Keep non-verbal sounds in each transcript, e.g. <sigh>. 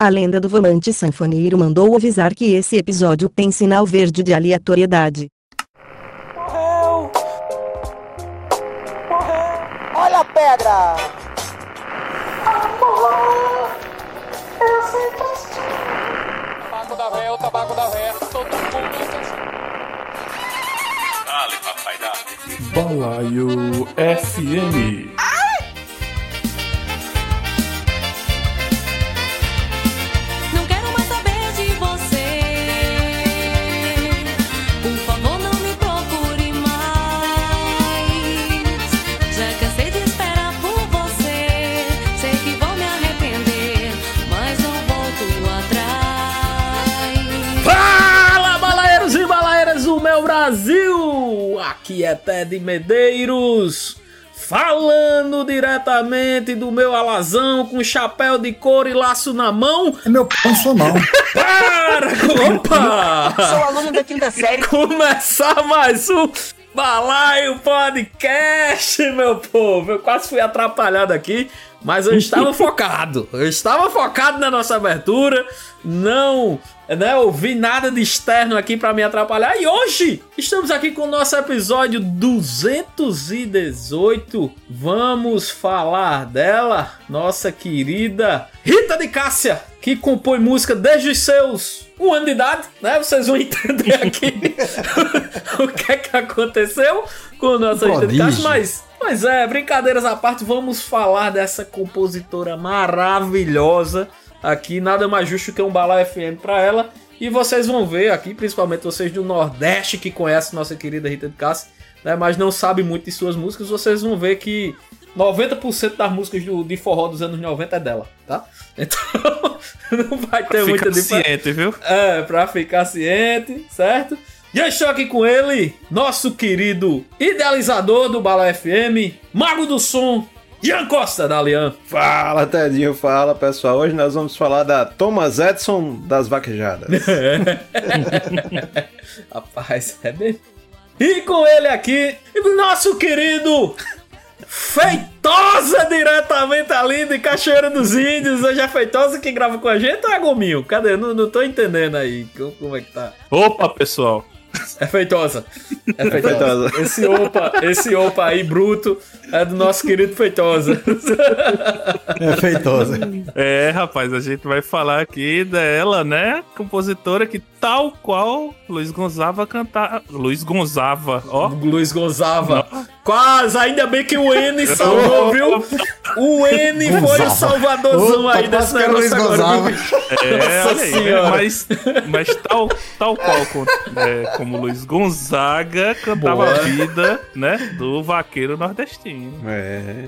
A lenda do volante sanfoneiro mandou avisar que esse episódio tem sinal verde de aleatoriedade. Morreu! Morreu! Olha a pedra! Tabaco da véia, o tabaco da véia. Todo mundo. Dale, papai, dale. Balaio FM. Brasil! Aqui é Ted Medeiros, falando diretamente do meu alazão com chapéu de couro e laço na mão. É meu pão, mão. Para! Opa! Sou aluno da quinta série. Começar mais um Balaio Podcast, meu povo. Eu quase fui atrapalhado aqui, mas eu estava focado. Eu estava focado na nossa abertura. Não, né, ouvi nada de externo aqui para me atrapalhar. E hoje estamos aqui com o nosso episódio 218. Vamos falar dela, nossa querida Rita de Cássia, que compõe música desde os seus um ano de idade, né? Vocês vão entender <laughs> aqui <laughs> o que é que aconteceu com a nossa Rita de Cássia, mas Pois é, brincadeiras à parte, vamos falar dessa compositora maravilhosa aqui, nada mais justo que um Bala FM pra ela. E vocês vão ver aqui, principalmente vocês do Nordeste que conhecem nossa querida Rita de Cássia, né, mas não sabem muito de suas músicas, vocês vão ver que 90% das músicas do, de forró dos anos 90 é dela, tá? <laughs> Então, não vai ter muita Fica diferença. ciente, viu? É, pra ficar ciente, certo? E eu estou aqui com ele, nosso querido idealizador do Bala FM, mago do som, Ian Costa da Alian. Fala, Tedinho, fala pessoal. Hoje nós vamos falar da Thomas Edison das vaquejadas. <laughs> Rapaz, é bem. E com ele aqui, nosso querido Feitosa diretamente ali de Cachoeira dos Índios. Hoje é Feitosa que grava com a gente ou é Gominho? Cadê? Não, não tô entendendo aí como, como é que tá. Opa, pessoal. É feitosa. É feitosa. Feitosa. Esse opa, esse opa aí bruto é do nosso querido Feitosa. É feitosa. É, rapaz, a gente vai falar aqui dela, né? Compositora que tal qual Luiz Gonzaga cantar. Luiz Gonzaga, ó. Luiz Gonzaga. Quase, ainda bem que o N salvou, <laughs> viu? O N foi o salvadorzão Opa, aí desse negócio Luiz agora. É, Nossa olha aí, né? Senhora. mas, mas tal, tal qual com- é, como Luiz Gonzaga cantava Boa. a vida, né? Do vaqueiro nordestino. É.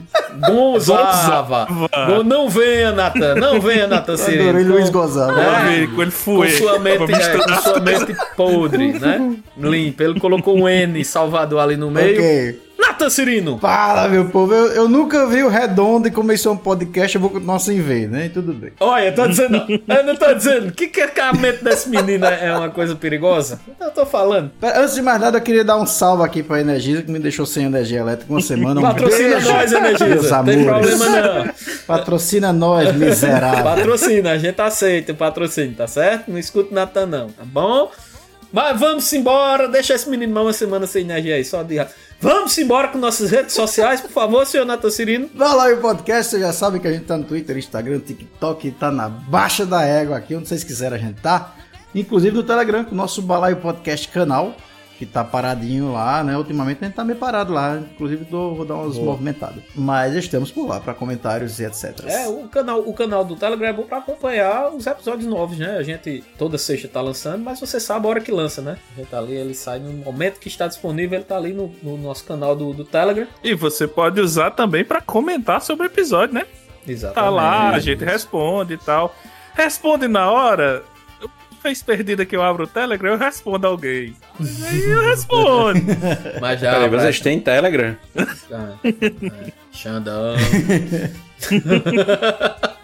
Gonzava. Gon- Não venha, Natan. Não venha, Natan Adorei Cirilo. Luiz Com- Gonzaga. É. Vamos ver com ele Com foi. sua, mente, é, com sua mente podre, né? Limpa. Ele colocou um N Salvador ali no meio. Ok. Natan Cirino. Fala, meu povo. Eu, eu nunca vi o Redondo e começou um podcast, eu vou continuar sem ver, né? Tudo bem. Olha, eu tô dizendo, <laughs> eu não tô dizendo, que, mente desse menino é uma coisa perigosa? Eu tô falando. Antes de mais nada, eu queria dar um salve aqui pra Energisa, que me deixou sem energia elétrica uma semana. Um Patrocina beijo, nós, meus Energisa. Não tem problema não. Patrocina nós, miserável. Patrocina, a gente aceita o patrocínio, tá certo? Não escuta Natan não, tá bom? Mas vamos embora, deixa esse menino mais uma semana sem energia aí, só de. Vamos embora com nossas redes sociais, por favor, senhor Natan Cirino. Vai lá o podcast, vocês já sabem que a gente tá no Twitter, Instagram, TikTok, tá na baixa da égua aqui, onde vocês quiserem a gente tá. Inclusive no Telegram, com o nosso Balaio Podcast canal, que tá paradinho lá, né? Ultimamente a gente tá meio parado lá, inclusive tô, vou dar umas movimentadas. Mas estamos por lá para comentários e etc. É, o canal, o canal do Telegram é bom pra acompanhar os episódios novos, né? A gente toda sexta tá lançando, mas você sabe a hora que lança, né? A gente tá ali, ele sai no momento que está disponível, ele tá ali no, no nosso canal do, do Telegram. E você pode usar também pra comentar sobre o episódio, né? Exatamente. Tá lá, a gente responde e tal. Responde na hora. Fez perdida que eu abro o Telegram, eu respondo alguém. Aí eu respondo. <laughs> Mas já. Peraí, vai- vocês têm Telegram? Ah, é, Xandão. <laughs>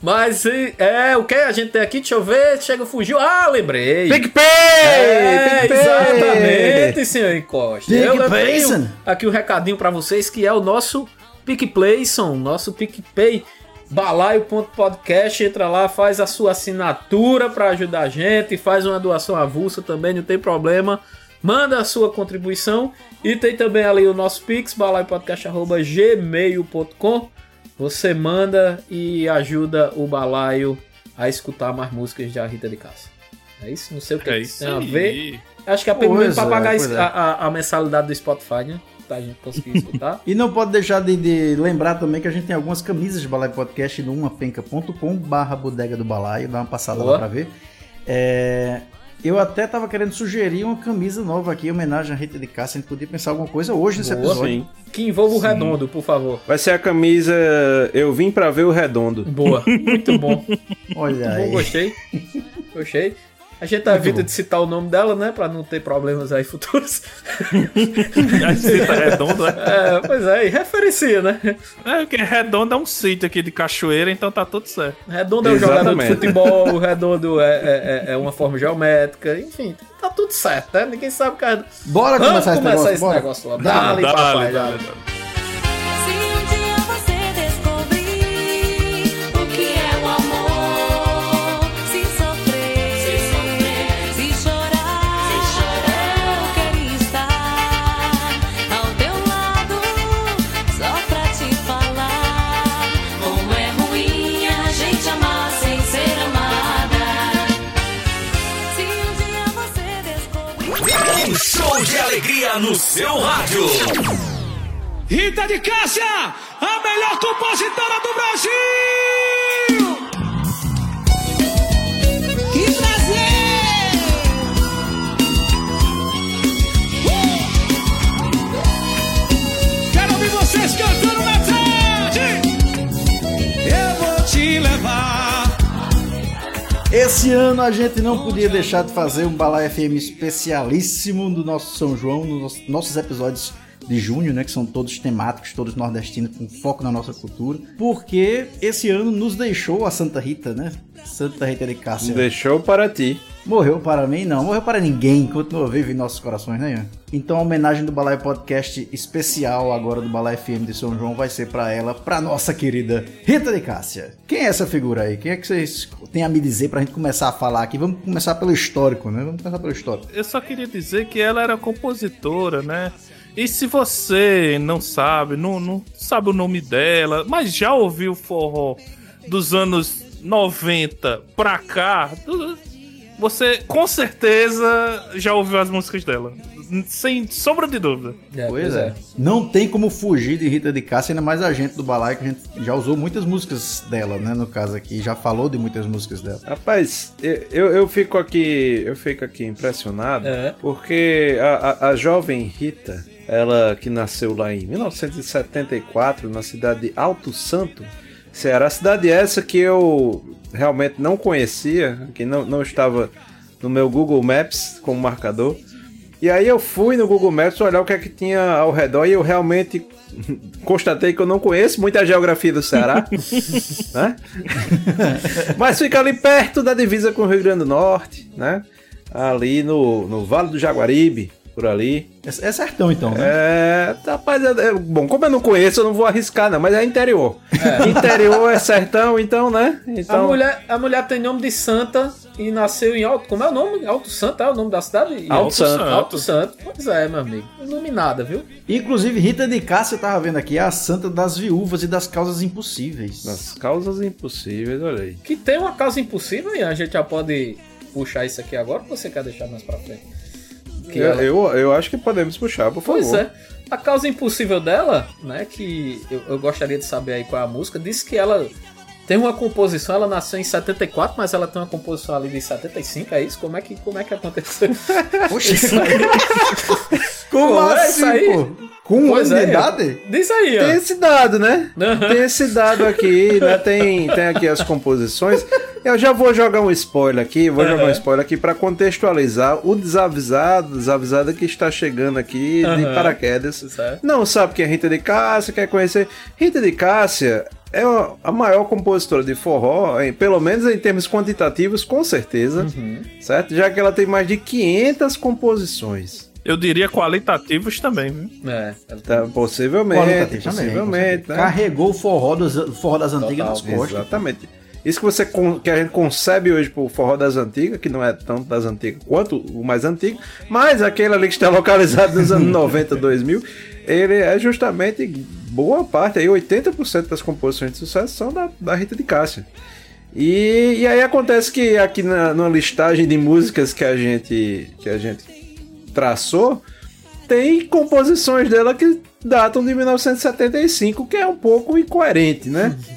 Mas é, o que a gente tem aqui? Deixa eu ver. Chega, fugiu. Ah, lembrei. PicPay! É, PicPay! exatamente, senhor Encosta. Eu PicPay, aqui um recadinho pra vocês que é o nosso PicPlayson, nosso PicPay balaio.podcast, entra lá, faz a sua assinatura para ajudar a gente, faz uma doação avulsa também, não tem problema. Manda a sua contribuição e tem também ali o nosso Pix, balaiopodcast.gmail.com. Você manda e ajuda o Balaio a escutar mais músicas de Rita de Cássia. É isso? Não sei o que É tem isso a aí. ver. Acho que é pelo menos pra é, pagar é. a, a- a mensalidade do Spotify, né? Pra gente conseguir escutar. <laughs> E não pode deixar de, de lembrar também que a gente tem algumas camisas de Balaio Podcast no umapenca.com barra bodega do balaio, dá uma passada Boa. lá pra ver. É, eu até tava querendo sugerir uma camisa nova aqui, em homenagem à Rita de Cássia, a gente podia pensar alguma coisa hoje nesse Boa. episódio. Sim. que envolva o redondo, por favor. Vai ser a camisa Eu Vim Pra Ver o Redondo. Boa, muito bom. Olha Muito bom, aí. gostei. <laughs> Gostei. A gente evita de citar o nome dela, né? Pra não ter problemas aí futuros. <laughs> A gente tá redondo, né? É, pois é, e referencia, né? É, porque redondo é um sítio aqui de cachoeira, então tá tudo certo. Redondo é um jogador de futebol, o redondo é, é, é- é uma forma geométrica, enfim, tá tudo certo, né? Ninguém sabe o que é. Bora Vamos começar esse começar negócio, esse bora. negócio lá. Dale, Dale, papai, dale, dale. No seu rádio. Rita de Cássia, a melhor compositora do Brasil! Que prazer! Uh! Quero ouvir vocês cantando Esse ano a gente não podia deixar de fazer um Bala FM especialíssimo do nosso São João, nos nossos episódios de junho, né, que são todos temáticos, todos nordestinos, com foco na nossa cultura, porque esse ano nos deixou a Santa Rita, né? Santa Rita de Cássia. Deixou para ti. Morreu para mim? Não, morreu para ninguém. Continua vivo em nossos corações, né? Ian? Então a homenagem do Balai Podcast especial agora do Balai FM de São João vai ser para ela, para nossa querida Rita de Cássia. Quem é essa figura aí? Quem é que vocês têm a me dizer pra gente começar a falar aqui? Vamos começar pelo histórico, né? Vamos começar pelo histórico. Eu só queria dizer que ela era compositora, né? E se você não sabe, não, não sabe o nome dela, mas já ouviu forró dos anos 90 pra cá, você com certeza já ouviu as músicas dela. Sem sombra de dúvida. É, Pois é. Não tem como fugir de Rita de Cássia, ainda mais a gente do Balai, que a gente já usou muitas músicas dela, né? No caso aqui, já falou de muitas músicas dela. Rapaz, eu, eu, eu fico aqui, eu fico aqui impressionado, É. porque a, a, a jovem Rita, ela que nasceu lá em 1974, na cidade de Alto Santo, Ceará, cidade essa que eu realmente não conhecia, que não, não estava no meu Google Maps como marcador. E aí eu fui no Google Maps olhar o que é que tinha ao redor e eu realmente <laughs> constatei que eu não conheço muita geografia do Ceará, <laughs> né? Mas fica ali perto da divisa com o Rio Grande do Norte, né? Ali no, no Vale do Jaguaribe, por ali. É, é certão então, né? É, rapaz, é- é- bom, como eu não conheço, eu não vou arriscar, não, mas é interior. Interior é sertão, então, né? A, Então, mulher, a mulher tem nome de santa e nasceu em Alto. Como é o nome? Alto Santo é o nome da cidade? Alto Santo. Alto Santo. Pois é, meu amigo. Iluminada, viu? Inclusive, Rita de Cássia, eu tava vendo aqui, é a santa das viúvas e das causas impossíveis. nas causas impossíveis, olha aí. Que tem uma causa impossível e a gente já pode puxar isso aqui agora ou você quer deixar mais pra frente? Que Eu, ela- eu, eu acho que podemos puxar, por favor. Pois é. A causa impossível dela, né, que eu, eu gostaria de saber aí qual é a música, diz que ela tem uma composição, ela nasceu em 74, mas ela tem uma composição ali de 75, é isso? Como é que, como é que aconteceu? <laughs> Poxa, Isso aí. como Pô, é assim, isso aí. pô? Com um Pois ano é, de idade? Diz aí, Tem ó. esse dado, né? Aham. Tem esse dado aqui, né? Tem, tem aqui as composições. Eu já vou jogar um spoiler aqui, vou jogar um Aham. spoiler aqui para contextualizar o desavisado, desavisada que está chegando aqui de Aham. paraquedas. Certo. Não sabe quem é Rita de Cássia, quer conhecer. Rita de Cássia é a- maior compositora de forró, pelo menos em termos quantitativos, com certeza, Uhum. certo? Já que ela tem mais de 500 composições. Eu diria qualitativos também, viu? É, Tá, possivelmente, Qualitativo também, possivelmente, né? Carregou o forró, dos, o forró das antigas nas costas. Exatamente. Isso que você que a gente concebe hoje pro forró das antigas, que não é tanto das antigas quanto o mais antigo, mas aquele ali que está localizado nos anos <laughs> 90, 2000, ele é justamente boa parte, aí 80% das composições de sucesso são da, da Rita de Cássia. E, e aí acontece que aqui na, na listagem de músicas que a gente que a gente traçou, tem composições dela que datam de 1975, que é um pouco incoerente, né? <laughs>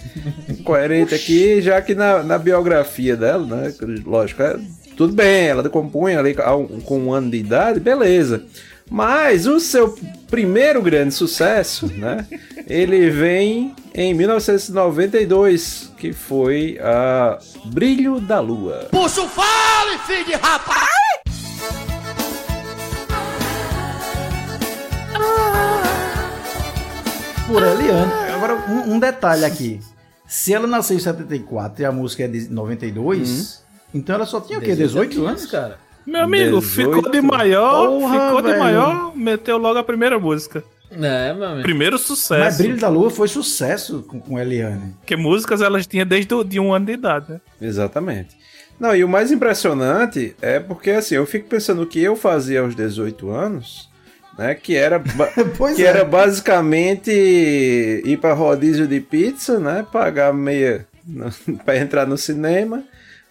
Incoerente aqui, já que na, na biografia dela, né? Lógico, é, tudo bem, ela compunha ali a com um ano de idade, beleza. Mas o seu primeiro grande sucesso, né? Ele vem em 1992, que foi a Brilho da Lua. Puxa o fale, filho de rapaz! Por Eliane. Agora, um, um detalhe aqui. Se ela nasceu em 74 e a música é de 92, então ela só tinha o quê? 18 anos? cara. Meu amigo, 18. ficou de maior, Porra, ficou de velho. maior, meteu logo a primeira música. É, meu amigo. Primeiro Mas sucesso. Brilho da Lua foi sucesso com, com Eliane. Porque músicas elas tinham desde o- de um ano de idade, né? Exatamente. Não, e o mais impressionante é porque assim, eu fico pensando o que eu fazia aos 18 anos, né? Que era, <laughs> que é. era basicamente ir para rodízio de pizza, né? Pagar meia <laughs> para entrar no cinema,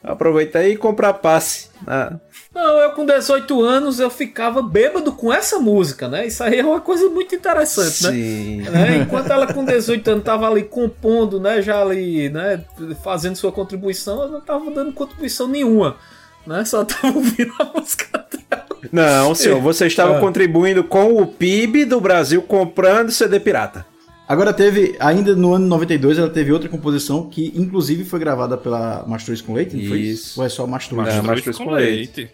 aproveitar e comprar passe. né? Não, eu com 18 anos eu ficava bêbado com essa música, né? Isso aí é uma coisa muito interessante, né? Sim. né? Enquanto ela com 18 anos tava ali compondo, né? Já ali, né? Fazendo sua contribuição, eu não tava dando contribuição nenhuma, né? Só tava ouvindo a música dela. Não, senhor, você estava Ah. contribuindo com o PIB do Brasil comprando CD pirata. Agora teve, ainda no ano 92, ela teve outra composição que inclusive foi gravada pela Mastruz com Leite, não foi isso? Ou é só Mastruz? Não, Mastruz Mastruz com leite.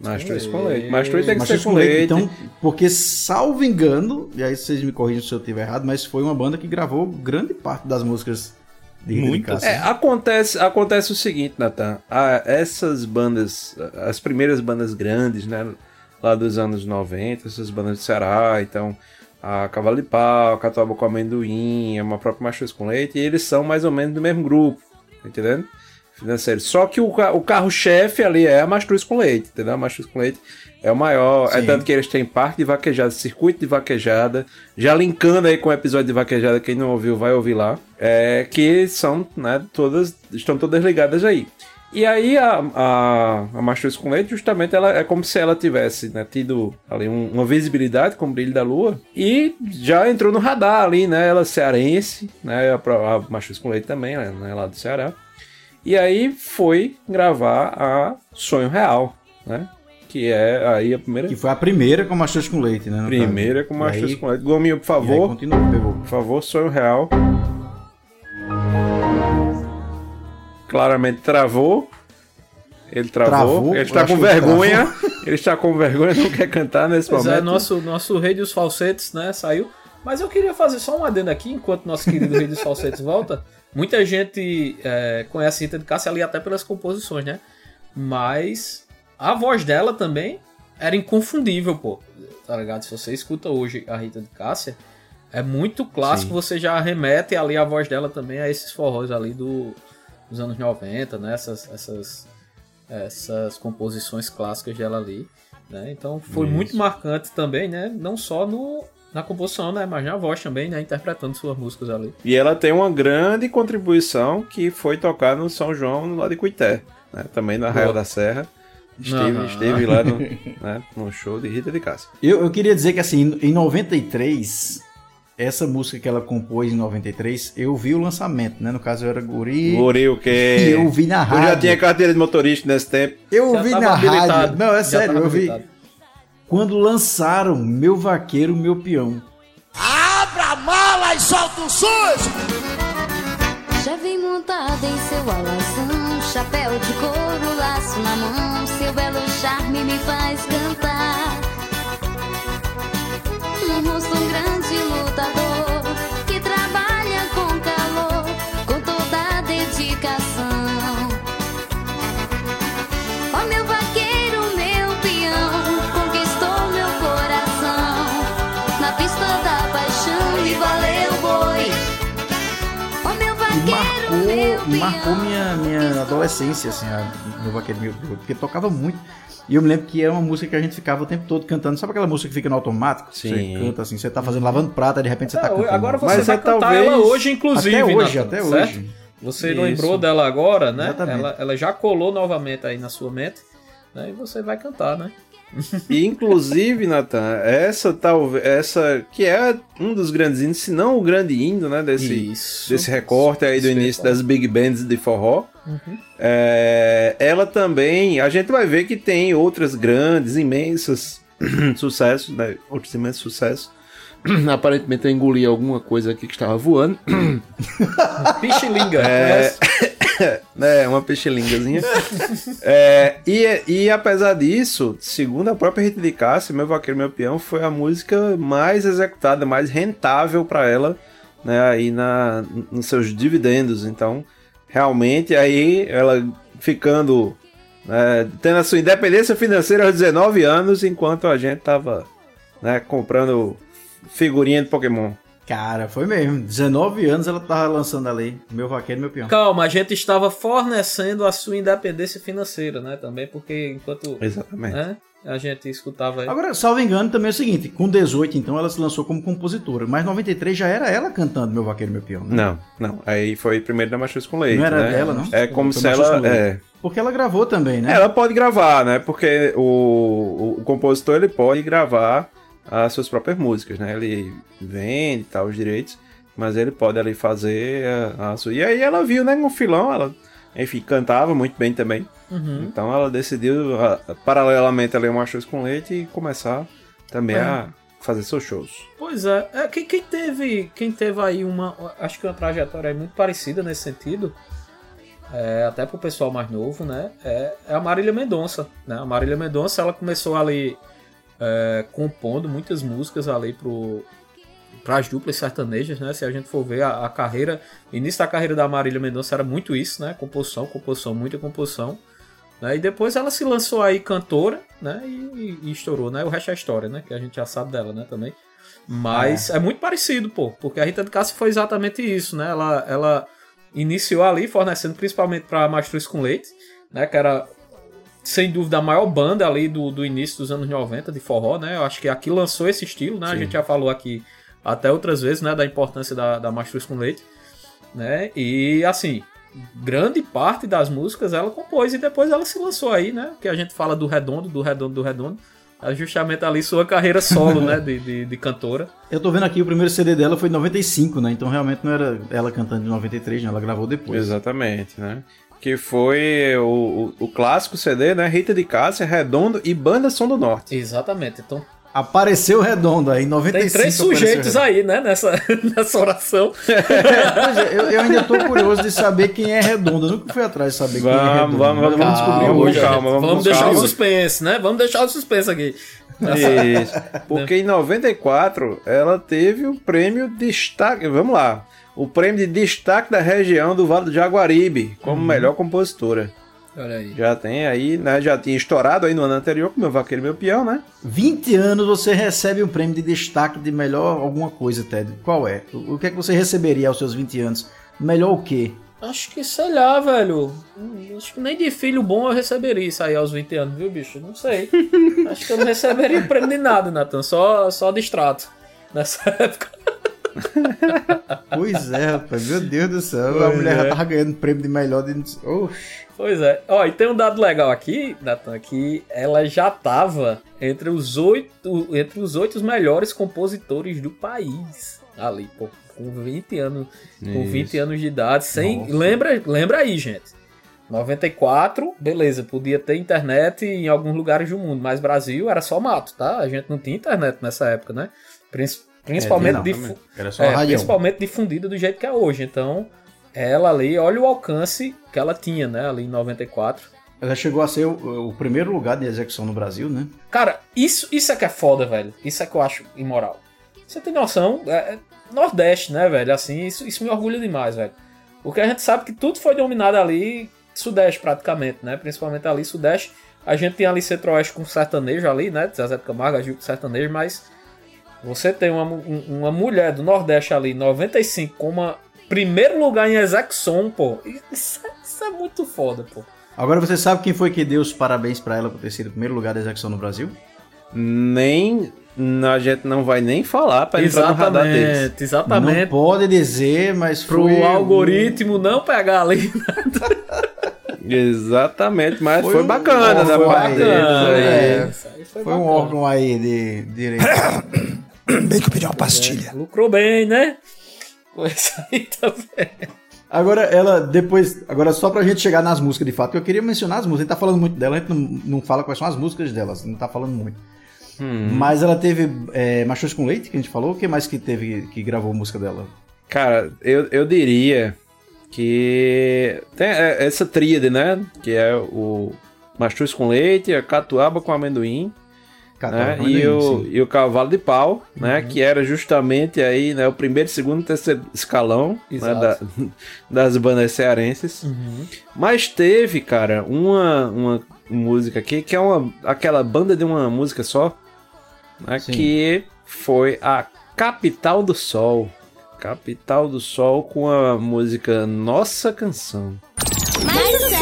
Mastruz com leite. Mastruz tem que Mastruz ser com com Leite. leite. Então, porque salvo engano, e aí vocês me corrigem se eu estiver errado, mas foi uma banda que gravou grande parte das músicas Cássia. É, acontece, acontece o seguinte, Natan. Ah, essas bandas, as primeiras bandas grandes, né? Lá dos anos 90, essas bandas de Ceará, então a Cavalo de Pau, a Catuaba com Amendoim, uma própria Mastruz com Leite, e eles são mais ou menos do mesmo grupo, tá entendendo? Financeiro. Só que o, o carro-chefe ali é a Mastruz com Leite, entendeu? A Mastruz com Leite é o maior. É Sim. tanto que eles têm parque de vaquejada, circuito de vaquejada, já linkando aí com o episódio de vaquejada, quem não ouviu, vai ouvir lá. É, que são, né, todas. Estão todas ligadas aí. E aí a, a, a Mastruz com Leite, justamente, ela é como se ela tivesse né, tido ali um- uma visibilidade com o brilho da lua e já entrou no radar ali, né? Ela é cearense, né? A, a Mastruz com Leite também, né? Lá do Ceará. E aí foi gravar a Sonho Real, né? Que é aí a primeira. Que foi a primeira com Mastruz com Leite, né? Primeira caso. com Mastruz aí- com Leite. Gominho, por e aí favor. continua, pegou. Por favor, Sonho Real. Claramente travou. Ele travou. Travou? Ele está com que ele vergonha. <laughs> Ele está com vergonha, não quer cantar nesse Pois momento. é, nosso, nosso Rei dos Falsetes, né, saiu. Mas eu queria fazer só um adendo aqui, enquanto nosso querido Rei dos Falsetes volta. Muita gente é, conhece Rita de Cássia ali até pelas composições, né? Mas a voz dela também era inconfundível, pô. Tá ligado? Se você escuta hoje a Rita de Cássia, é muito clássico, Sim. você já remete ali a voz dela também a esses forróis ali do, dos anos 90, né? Essas, essas, essas composições clássicas dela ali. Né? Então foi Isso. muito marcante também, né? Não só no, na composição, né? Mas na voz também, né? Interpretando suas músicas ali. E ela tem uma grande contribuição que foi tocar no São João, no lado de Cuité. Né? Também na Arraial Boa. da Serra. Esteve, Aham. esteve lá no, <laughs> né, no show de Rita de Cássia. Eu, eu queria dizer que assim, em 93, essa música que ela compôs em 93, eu vi o lançamento, né? No caso eu era guri. Guri o <laughs> E quê? eu vi na Eu rádio. já tinha carteira de motorista nesse tempo. Eu Já vi na habilitado. rádio. Não, é Já sério, eu vi. habilitado. Quando lançaram Meu Vaqueiro, Meu Peão. Abra a mala e solta o sujo! Já vem montada em seu alazão, chapéu de couro, laço na mão, seu belo charme me faz cantar. No rosto um grande lutador marcou minha, minha adolescência, assim, a, meu vaqueiro meu porque tocava muito. E eu me lembro que era uma música que a gente ficava o tempo todo cantando. Sabe aquela música que fica no automático? Sim. Você canta assim, você tá fazendo lavando prata, de repente você tá É, cantando. agora você Mas vai é cantar talvez- ela hoje, inclusive. Até hoje, Nathan, até certo? hoje. Você Isso. lembrou dela agora, né? Exatamente. Ela, ela já colou novamente aí na sua mente. Né? E você vai cantar, né? E inclusive, Nathan, essa talvez essa que é um dos grandes índios, se não o grande índio, né, desse Isso. desse recorte aí do Isso, início das big bands de forró. Uhum. É, ela também, a gente vai ver que tem outras grandes, imensas <clears throat> sucessos, né, outros imensos sucessos. <clears throat> Aparentemente eu engoli alguma coisa aqui que estava voando. <clears throat> Pichilinga. É, <laughs> conhece? <laughs> é, uma peixelingazinha. <laughs> é, e, e apesar disso, segundo a própria Rita de Cássia, Meu Vaqueiro Meu Peão foi a música mais executada, mais rentável para ela, né, aí na, nos seus dividendos. Então, realmente, aí ela ficando, né, tendo a sua independência financeira aos 19 anos, enquanto a gente tava né, comprando figurinha de Pokémon. Cara, foi mesmo. 19 anos ela tava lançando ali. Meu vaqueiro, meu peão. Calma, a gente estava fornecendo a sua independência financeira, né? Também porque enquanto Exatamente. né, a gente escutava aí. Agora, salvo engano, também é o seguinte: com 18, então, ela se lançou como compositora. Mas 93 já era ela cantando Meu Vaqueiro, meu peão. né? Não, não. Aí foi primeiro da Machus com Leite. Não era né? dela, não? É como Foi se ela. É, Porque ela gravou também, né? ela pode gravar, né? Porque o, o, o compositor ele pode gravar as suas próprias músicas, né? Ele vende tal os direitos, mas ele pode ali fazer a, a sua. E aí ela viu, né? Um filão, ela, enfim, cantava muito bem também. Uhum. Então ela decidiu, a- paralelamente, a ler Machus com Leite e começar também É. a fazer seus shows. Pois é, é quem, quem teve quem teve aí uma, acho que uma trajetória muito parecida nesse sentido, é, até pro pessoal mais novo, né? É, é a Marília Mendonça, né? A Marília Mendonça, ela começou ali é, compondo muitas músicas ali pro para as duplas sertanejas, né? Se a gente for ver a, a carreira, início da carreira da Marília Mendonça era muito isso, né? Composição, composição, muita composição. Né? E depois ela se lançou aí cantora, né? E, e- e estourou, né? O resto é história, né? Que a gente já sabe dela, né? Também. Mas é. muito parecido, pô. Porque a Rita de Cássia foi exatamente isso, né? Ela, ela iniciou ali fornecendo principalmente para Mastruz com Leite, né? Que era, sem dúvida, a maior banda ali do, do início dos anos 90 de forró, né? Eu acho que aqui lançou esse estilo, né? A Sim. gente já falou aqui até outras vezes, né? Da importância da, da Mastruz com Leite, né? E, assim, grande parte das músicas ela compôs e depois ela se lançou aí, né? Que a gente fala do Redondo, do Redondo, do Redondo. É justamente ali sua carreira solo, né? De, de, de cantora. Eu tô vendo aqui, o primeiro CD dela foi em 95, né? Então realmente não era ela cantando em 93, não. Ela gravou depois. Exatamente, né? Que foi o, o, o clássico CD, né? Rita de Cássia, Redondo e Banda Som do Norte. Exatamente. Então Apareceu Redondo aí, em 95. tem três sujeitos Redondo. aí, né? Nessa, <laughs> nessa oração. <laughs> É, eu, eu ainda tô curioso de saber quem é Redondo. Eu nunca fui atrás de saber quem é Vamos, Redondo. vamos, Mas vamos descobrir calma, hoje. calma, vamos, Vamos deixar calma. o suspense, né? Vamos deixar o suspense aqui. Isso. <laughs> Porque em 94 ela teve o prêmio destaque. Vamos lá. O prêmio de destaque da região do Vale do Jaguaribe como melhor compositora. Olha aí. Já tem aí, né? Já tinha estourado aí no ano anterior com meu vaqueiro e meu peão, né? 20 anos você recebe um prêmio de destaque de melhor alguma coisa, Ted. Qual é? O, o que é que você receberia aos seus 20 anos? Melhor o quê? Acho que, sei lá, velho. Acho que nem de filho bom eu receberia isso aí aos 20 anos, viu, bicho? Não sei. <laughs> Acho que eu não receberia prêmio de nada, Nathan. Só, só de extrato. Nessa <laughs> época. <laughs> Pois é, rapaz. Meu Deus do céu. a Pois mulher já é. tava ganhando prêmio de melhor de. Oxi. Pois é. Ó, e tem um dado legal aqui, Nathan, que ela já tava entre os oito, entre os oito melhores compositores do país. Ali, pô, com 20 anos, com Isso. 20 anos de idade, sem, Nossa. lembra, lembra aí, gente. 94, beleza, podia ter internet em alguns lugares do mundo, mas Brasil era só mato, tá? A gente não tinha internet nessa época, né? Principalmente, não, difu- também. Era só é, principalmente difundida do jeito que é hoje. Então, ela ali, olha o alcance que ela tinha, né? Ali em 94. Ela chegou a ser o, o primeiro lugar de execução no Brasil, né? Cara, isso, isso é que é foda, velho. Isso é que eu acho imoral. Você tem noção? É, é Nordeste, né, velho? Assim, isso, isso me orgulha demais, velho. Porque a gente sabe que tudo foi dominado ali, Sudeste praticamente, né? Principalmente ali, Sudeste. A gente tem ali Centro-Oeste com sertanejo ali, né? Zezé de Camargo, Gil com sertanejo, mas você tem uma, um- uma mulher do Nordeste ali, 95, com uma primeiro lugar em execução, pô. Isso, é- isso é muito foda, pô. Agora você sabe quem foi que deu os parabéns pra ela por ter sido o primeiro lugar da execução no Brasil? Nem. A gente não vai nem falar pra entrar no radar deles. Exatamente, exatamente. Não pode dizer, mas Pro foi... algoritmo não pegar ali. <laughs> Exatamente, mas foi, Foi um bacana, né? órgão parte aí, deles aí. é. Isso aí foi Foi um bacana. órgão aí de direito. <coughs> Bem que eu pedi uma pastilha. Lucrou bem, né? Com isso aí também. Agora, ela depois. Agora, só pra gente chegar nas músicas de fato, eu queria mencionar as músicas. A gente tá falando muito dela, a gente não, não fala quais são as músicas delas, não tá falando muito. Mas ela teve é, Machos com Leite, que a gente falou. O que mais que teve que gravou música dela? Cara, eu, eu diria que tem é, essa tríade, né? Que é o mastruz com leite, a catuaba com amendoim, né? E, o, sim. Uhum. e o cavalo de pau, né? Que era justamente aí, né? O primeiro, segundo e terceiro escalão né, da- <laughs> das bandas cearenses. Uhum. Mas teve, cara, uma, uma música aqui que é uma, aquela banda de uma música só, né? Sim. Que foi a Capital do Sol. Capital do Sol com a música Nossa Canção. Mais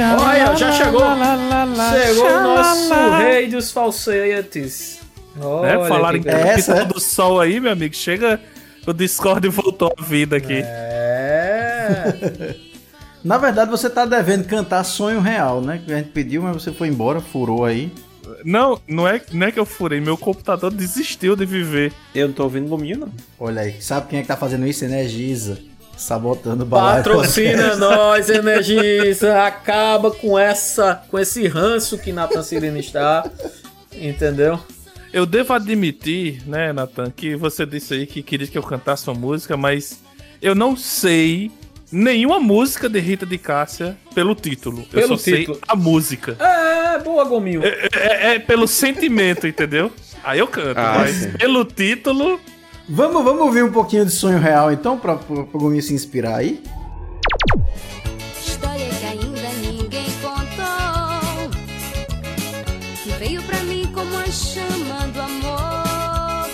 Olha, já chegou. Chegou o nosso rei dos falsetes. Né? Olha Falaram em que- É essa, do Sol aí, meu amigo. Chega, o Discord voltou à vida aqui. É. <laughs> Na verdade, você tá devendo cantar Sonho Real, né? Que a gente pediu, mas você foi embora, furou aí. Não, não é, não é que eu furei. Meu computador desistiu de viver. Eu não tô ouvindo Gominho, não. Olha aí, sabe quem é que tá fazendo isso? Energiza. Sabotando o balaio. Patrocina nós, Energiza. Acaba com essa, com esse ranço que Nathan Cirino está. Entendeu? Eu devo admitir, né, Nathan, que você disse aí que queria que eu cantasse uma música, mas eu não sei nenhuma música de Rita de Cássia pelo título. eu Pelo só título. sei a música. É, boa, Gominho. É, é- é pelo sentimento, entendeu? Aí eu canto, Ah, mas sim. pelo título. Vamos, vamos ouvir um pouquinho de Sonho Real, então, pra, pra, pra Gominho se inspirar aí? História que ainda ninguém contou. Que veio pra mim como a chama do amor.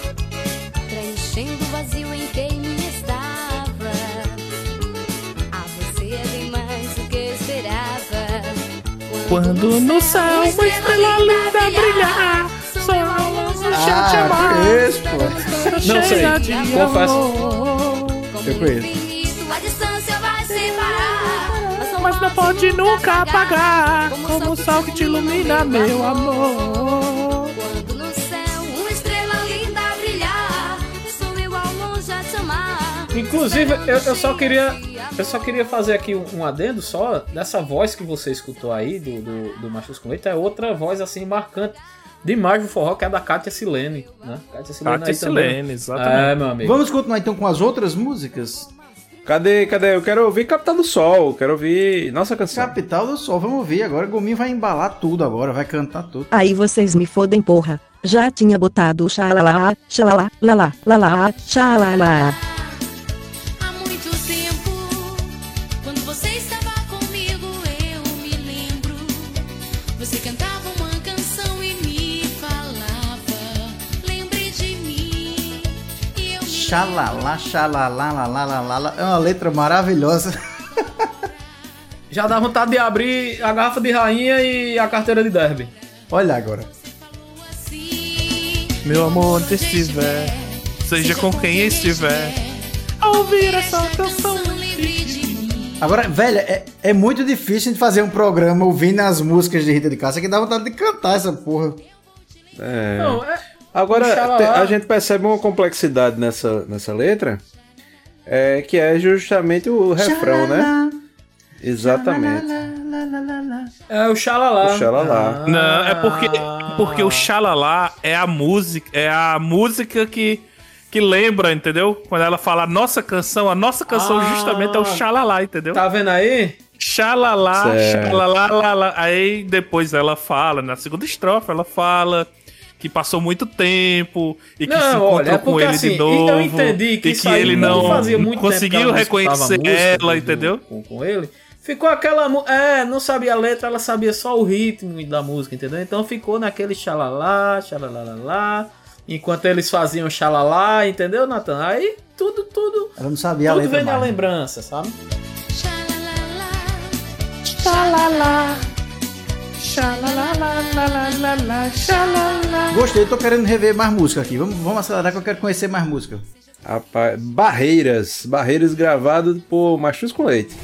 Preenchendo o vazio em quem me estava. A você é bem mais do que esperava. Quando no céu uma estrela linda brilhar, do Ah, te amar. conheço, pô. Não sei, confesso. Eu conheço. infinito a distância vai separar. Mas não pode nunca apagar, como o sol que te ilumina, meu amor. Quando no céu uma estrela linda brilhar, sou eu ao longe a te amar. Inclusive, eu, eu só queria. Eu só queria fazer aqui um, um adendo só dessa voz que você escutou aí do, do, do Machos com Leite, é outra voz assim marcante demais do forró, que é a da Kátia Silene, né? Kátia Silene Kátia. Silene, exatamente. É, meu amigo. Vamos continuar então com as outras músicas? Cadê, cadê? Eu quero ouvir Capital do Sol, quero ouvir Nossa Canção. Capital do Sol, vamos ouvir agora. Gominho vai embalar tudo agora, vai cantar tudo. Aí vocês me fodem, porra. Já tinha botado o xalalá, xalalá, lalá, lalá, xalalá. Xalala, xalala, lalá, lalá. É uma letra maravilhosa. <laughs> Já dá vontade de abrir a garrafa de rainha e a carteira de derby. Olha agora. Meu amor, onde estiver, seja com quem estiver, ao ouvir essa canção. Agora, velho, é, é muito difícil de fazer um programa ouvindo as músicas de Rita de Cássia que dá vontade de cantar essa porra. É. Não, é. Agora, te- a gente percebe uma complexidade nessa, nessa letra, é, que é justamente o refrão, né? Exatamente. É o Xalalá. O Xalalá. Não, é porque, porque o Xalalá é a música, é a música que, que lembra, entendeu? Quando ela fala nossa canção, a nossa canção Ah. justamente é o Xalalá, entendeu? Tá vendo aí? Xalalá, xalalá, lalá. Aí depois ela fala, na segunda estrofe, ela fala que passou muito tempo e que Não, se encontrou olha, é com ele assim, de eu novo. entendi que e que ele não não fazia muito tempo conseguiu escutava reconhecer ela, entendeu? Com, com ele. Ficou aquela. É, não sabia a letra, ela sabia só o ritmo da música, entendeu? Então ficou naquele xalalá, xalalalá. Enquanto eles faziam xalalá, entendeu, Natan? Aí tudo, tudo. Ela não sabia a Tudo letra vem na mais. lembrança, sabe? Gostei, tô querendo rever mais música aqui. Vamos, vamos acelerar que eu quero conhecer mais música. Rapaz, Barreiras. Barreiras gravado por Machus com Leite.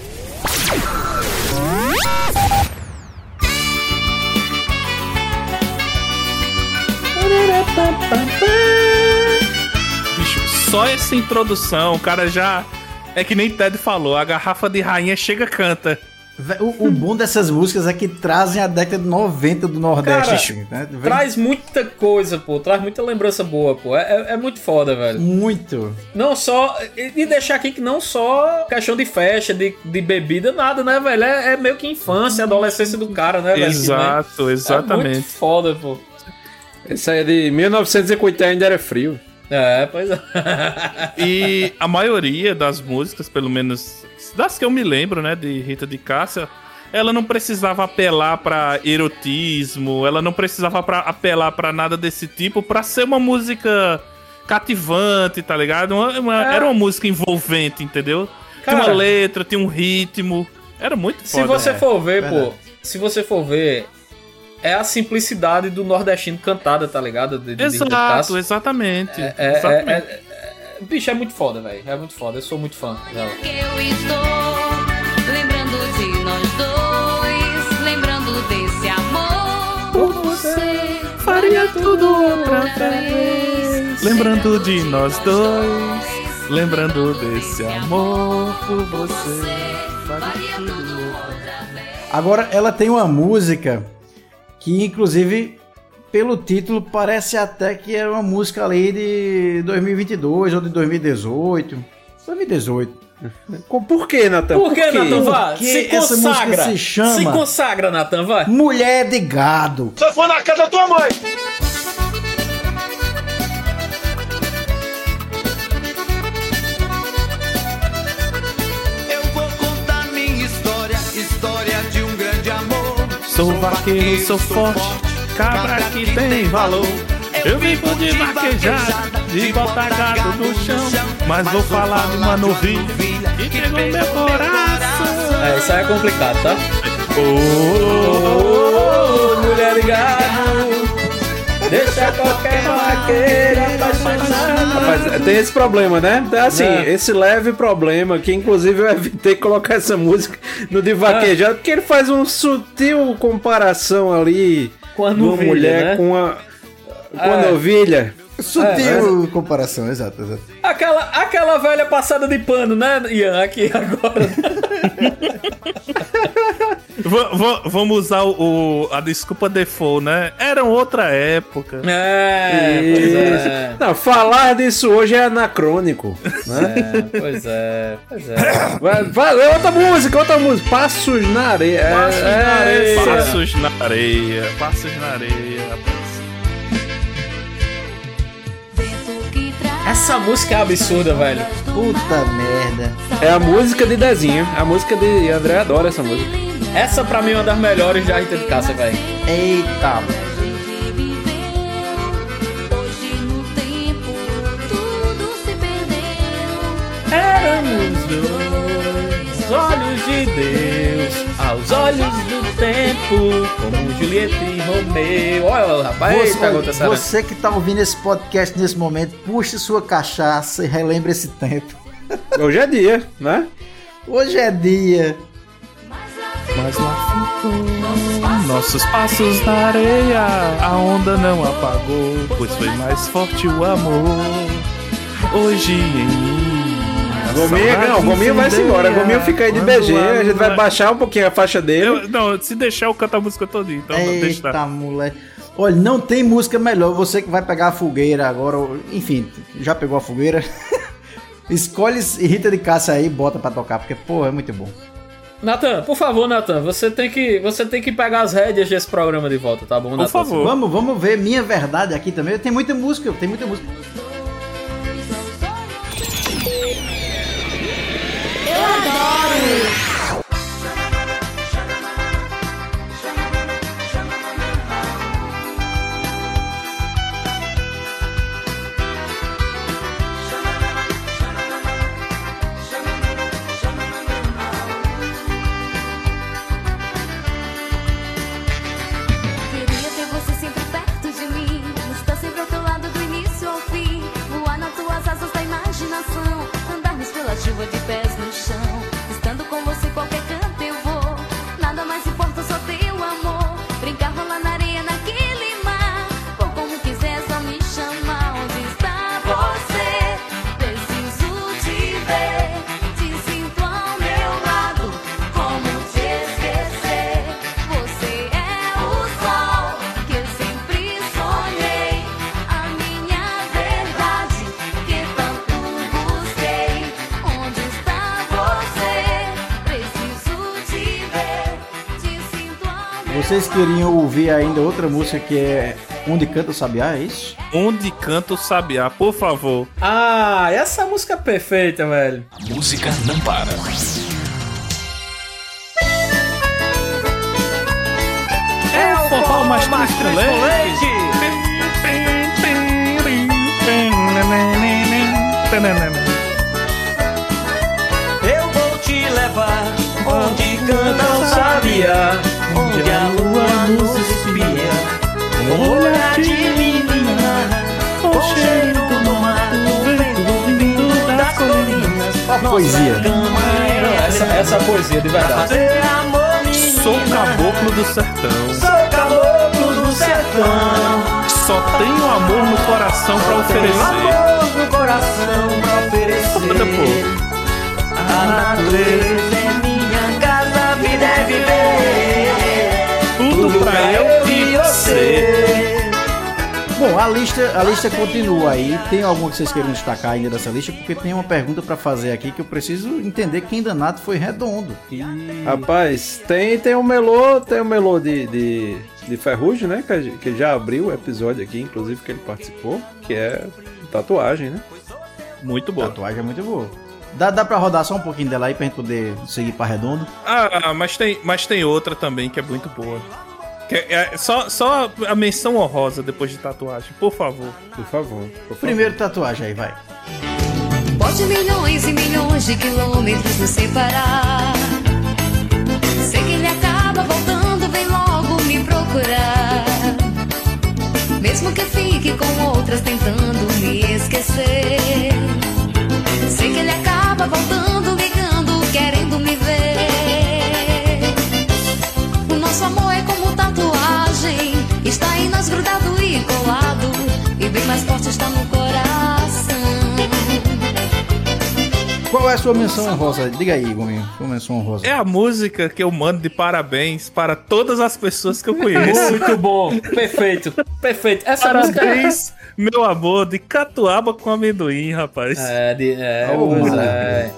Bicho, só essa introdução, o cara já. É que nem Ted falou, a garrafa de rainha chega canta. O, o bom dessas músicas é que trazem a década de 90 do Nordeste. Cara, né? Vem Traz muita coisa, pô. Traz muita lembrança boa, pô. É, é- é muito foda, velho. Muito. Não só. E e deixar aqui que não só questão de festa, de, de bebida, nada, né, velho? É, é meio que infância, adolescência do cara, né, velho? Exato, É exatamente. muito foda, pô. Esse aí é de 1950 ainda era frio. É, pois é. E a maioria das músicas, pelo menos das que eu me lembro, né, de Rita de Cássia, ela não precisava apelar pra erotismo, ela não precisava pra apelar pra nada desse tipo pra ser uma música cativante, tá ligado? Uma- uma- É. Era uma música envolvente, entendeu? tinha Cara. uma letra, tinha um ritmo. Era muito Se foda. você é, for ver, verdade. pô, se você for ver, é a simplicidade do nordestino cantada, tá ligado? De, de- Exato, exatamente. É, é, exatamente. Bicho, é muito foda, velho. É muito foda. Eu sou muito fã dela. Que eu estou lembrando de nós dois, lembrando desse amor. Por você faria tudo outra vez. Lembrando de nós dois, lembrando desse amor por você. faria tudo outra vez. Agora, ela tem uma música que, inclusive, pelo título, parece até que é uma música ali de 2022 ou de 2018. 2018. Com- Por que, Natan? Por que, Natan? Vá, se essa música consagra. se chama- Se consagra, Natan, vai. Mulher de gado. Você foi na casa da tua mãe! Eu vou contar minha história, história de um grande amor. Sou vaqueiro, sou forte, cabra que tem valor. Eu vivo de vaquejada, de botar gado no chão. Mas vou falar de uma novilha que pegou meu coração. É, isso aí é complicado, tá? Oh, Ô, mulher ligado, deixa qualquer vaqueiro apaixonado. Rapaz, tem esse problema, né? Assim, É. esse leve problema, que inclusive eu evitei colocar essa música no de vaquejado, porque ele faz uma sutil comparação ali Com a de uma novilha, mulher né? com a, com a É. novilha. Sutil comparação, exato, exato. Aquela, aquela velha passada de pano, né, Ian? Aqui agora. <laughs> Va- va- vamos usar o, a desculpa default, né? Era outra época. É, pois é. Não, falar disso hoje é anacrônico, né? É, pois é, pois é. <coughs> Vai, vai, outra música, outra música. Passos na areia. É, Passos na é, areia. é- Passos na areia, passos na areia, Essa música é absurda, velho. Puta merda. É a música de Dezinho. A música de André adora essa música. Essa pra mim é uma das melhores da Rita de Cássia, velho. Eita. A gente viveu hoje no tempo, tudo se perdeu. Éramos dois olhos de Deus, aos olhos do tempo, como Julieta e Romeu. Olha, rapaz, Você, eita, gota você que tá ouvindo esse podcast nesse momento, puxe sua cachaça e relembre esse tempo. <laughs> Hoje é dia, né? Hoje é dia. Mas lá ficou nossos passos na areia. A onda não apagou, pois foi mais forte o amor. Hoje em mim. A Gominho, saudade não, o Gominho vai-se embora. O Gominho fica aí de BG. A gente vai baixar um pouquinho a faixa dele. Eu- não, se deixar eu canto a música toda, então deixa Eita, estar. moleque. Olha, não tem música melhor. Você que vai pegar a fogueira agora, ou- enfim, já pegou a fogueira. <laughs> Escolhe Rita de Cássia aí e bota pra tocar, porque, pô, é muito bom. Natan, por favor, Natan, você tem que você tem que pegar as rédeas desse programa de volta, tá bom, Por favor. Vamos, vamos ver minha verdade aqui também. Tem muita música, tem muita música. Ooh. Vocês queriam ouvir ainda outra música que é Onde Canta o Sabiá, é isso? Onde canta o sabiá, por favor. Ah, essa música é perfeita, velho. Música não para. É o forró mais triste com canta o sabiá, onde a lua nos espia. Um olhar de menina, com cheiro do mar, do vento vindo das colinas. A poesia. Cama é Essa, essa é a poesia de verdade. menina. Sou caboclo do sertão. Sou caboclo do sertão. Só tenho amor no coração pra oferecer. Amor no coração pra oferecer. A natureza é minha é viver. Tudo pra eu e você. Bom, a lista, a lista continua aí. Tem alguma que vocês queiram destacar ainda dessa lista? Porque tem uma pergunta pra fazer aqui que eu preciso entender quem danado foi redondo. E... Rapaz, tem, tem um melô, tem um melô de, de, de Ferrugem, né? Que, que já abriu o episódio aqui, inclusive que ele participou, que é tatuagem, né? Muito boa. Tatuagem é muito boa. Dá, dá pra rodar só um pouquinho dela aí pra gente poder seguir pra redondo. Ah, mas tem, mas tem outra também que é muito boa. Que é, é só, só a menção honrosa depois de tatuagem, por favor. Por favor. por favor. Primeiro tatuagem aí, vai. Pode milhões e milhões de quilômetros nos separar. Sei que ele acaba voltando, vem logo me procurar. Mesmo que fique com outras tentando me esquecer. Está em nós grudado e colado. E bem mais forte está no coração. Qual é a sua menção honrosa? Diga aí, Gominho. Sua menção honrosa. É a música que eu mando de parabéns para todas as pessoas que eu conheço. Muito bom, perfeito, perfeito. Essa música Parabéns, meu amor, de catuaba com amendoim, rapaz. é, de, é, Oh, é.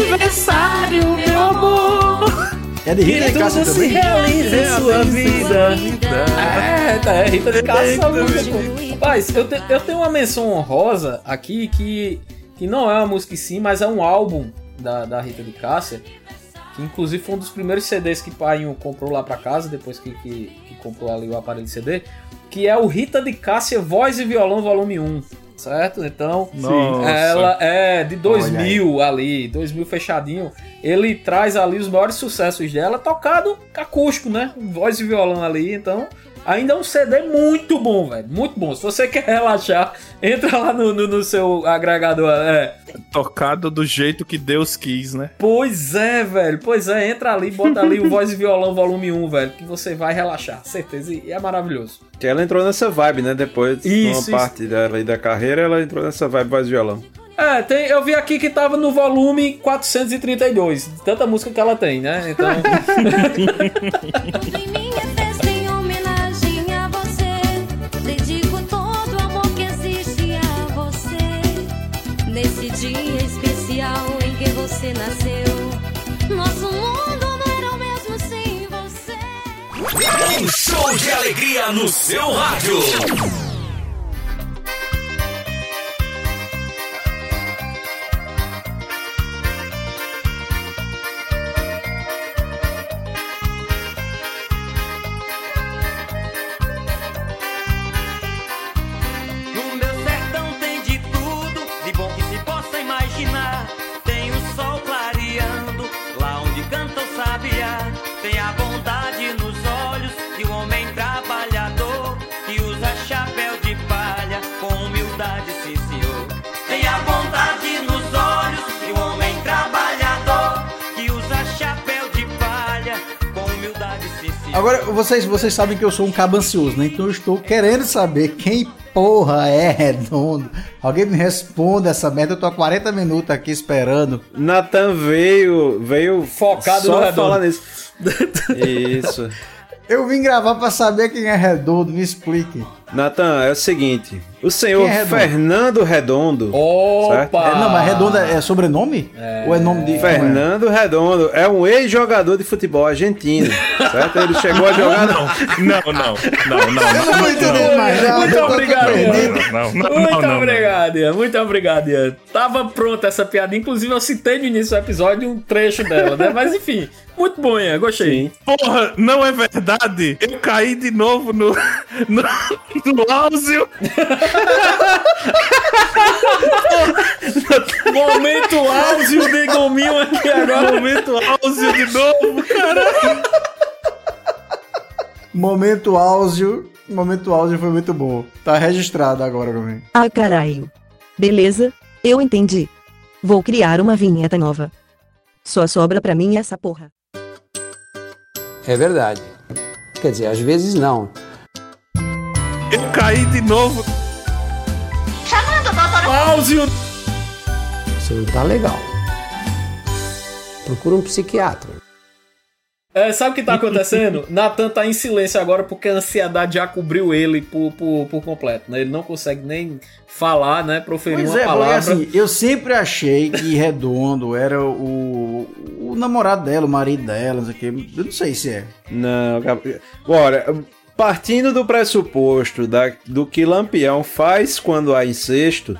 Aniversário, meu amor! É de Rita e Cássia Tudo se realiza em sua vida. É, tá, é Rita de Cássia pô. Rapaz, eu, te- eu tenho uma menção honrosa aqui que, que não é uma música em si, mas é um álbum da, da Rita de Cássia. Que inclusive foi um dos primeiros CDs que Painho comprou lá pra casa, depois que, que, que comprou ali o aparelho de CD. Que é o Rita de Cássia Voz e Violão Volume 1. Certo? Então, Nossa. ela é de 2000 ali, 2000 fechadinho. Ele traz ali os maiores sucessos dela, tocado acústico, né? Voz e violão ali. Então, Ainda é um CD muito bom, velho. Muito bom. Se você quer relaxar, entra lá no, no, no seu agregador. É. Tocado do jeito que Deus quis, né? Pois é, velho. Pois é, entra ali, bota ali o Voz e Violão volume 1, velho. Que você vai relaxar, certeza. E é maravilhoso. Que ela entrou nessa vibe, né? Depois, Isso, uma parte dela da carreira, ela entrou nessa vibe voz e violão. É, tem, eu vi aqui que tava no volume 432. Tanta música que ela tem, né? Então. <laughs> Um show de alegria no seu rádio. Agora, vocês, vocês sabem que eu sou um cabo ansioso, né? Então eu estou querendo saber quem porra é redondo. Alguém me responda essa merda. Eu tô há 40 minutos aqui esperando. Nathan veio, veio Focado no só redondo. falar nisso. Isso. Eu vim gravar pra saber quem é redondo, me explique. Nathan, é o seguinte. O senhor é Redondo? Fernando Redondo. certo? É, não, mas redondo é, é sobrenome? Ou é nome de. Fernando Redondo é um ex-jogador de futebol argentino, <laughs> certo? Ele chegou a jogar Não, não, não, não, não. Não vou entender mais nada. Muito obrigado. Ian. Não, não, Muito não, não, obrigado, Ian. Muito obrigado, Ian. Tava pronta essa piada. Inclusive, eu citei no início do episódio um trecho dela, né? Mas enfim, muito bom, Ian. Gostei. Porra, não é verdade? Eu caí de novo no, no, no áudio. Momento áudio de gominho aqui agora. Momento áudio de novo, caralho. Momento áudio. Momento áudio foi muito bom. Tá registrado agora também. Ah, caralho. Beleza, eu entendi. Vou criar uma vinheta nova. Só sobra pra mim essa porra. É verdade. Quer dizer, às vezes não. Eu caí de novo. Áudio. Você não tá legal. Procura um psiquiatra. É, sabe o que tá <laughs> acontecendo? Nathan tá em silêncio agora porque a ansiedade já cobriu ele por, por, por completo, né? Ele não consegue nem falar, né? Proferir Pois uma é, palavra. assim, eu sempre achei que Redondo era o, o namorado dela, o marido dela, não sei o quê. Eu não sei se é. Não, Gabriel. Bora, partindo do pressuposto da, do que Lampião faz quando há incesto,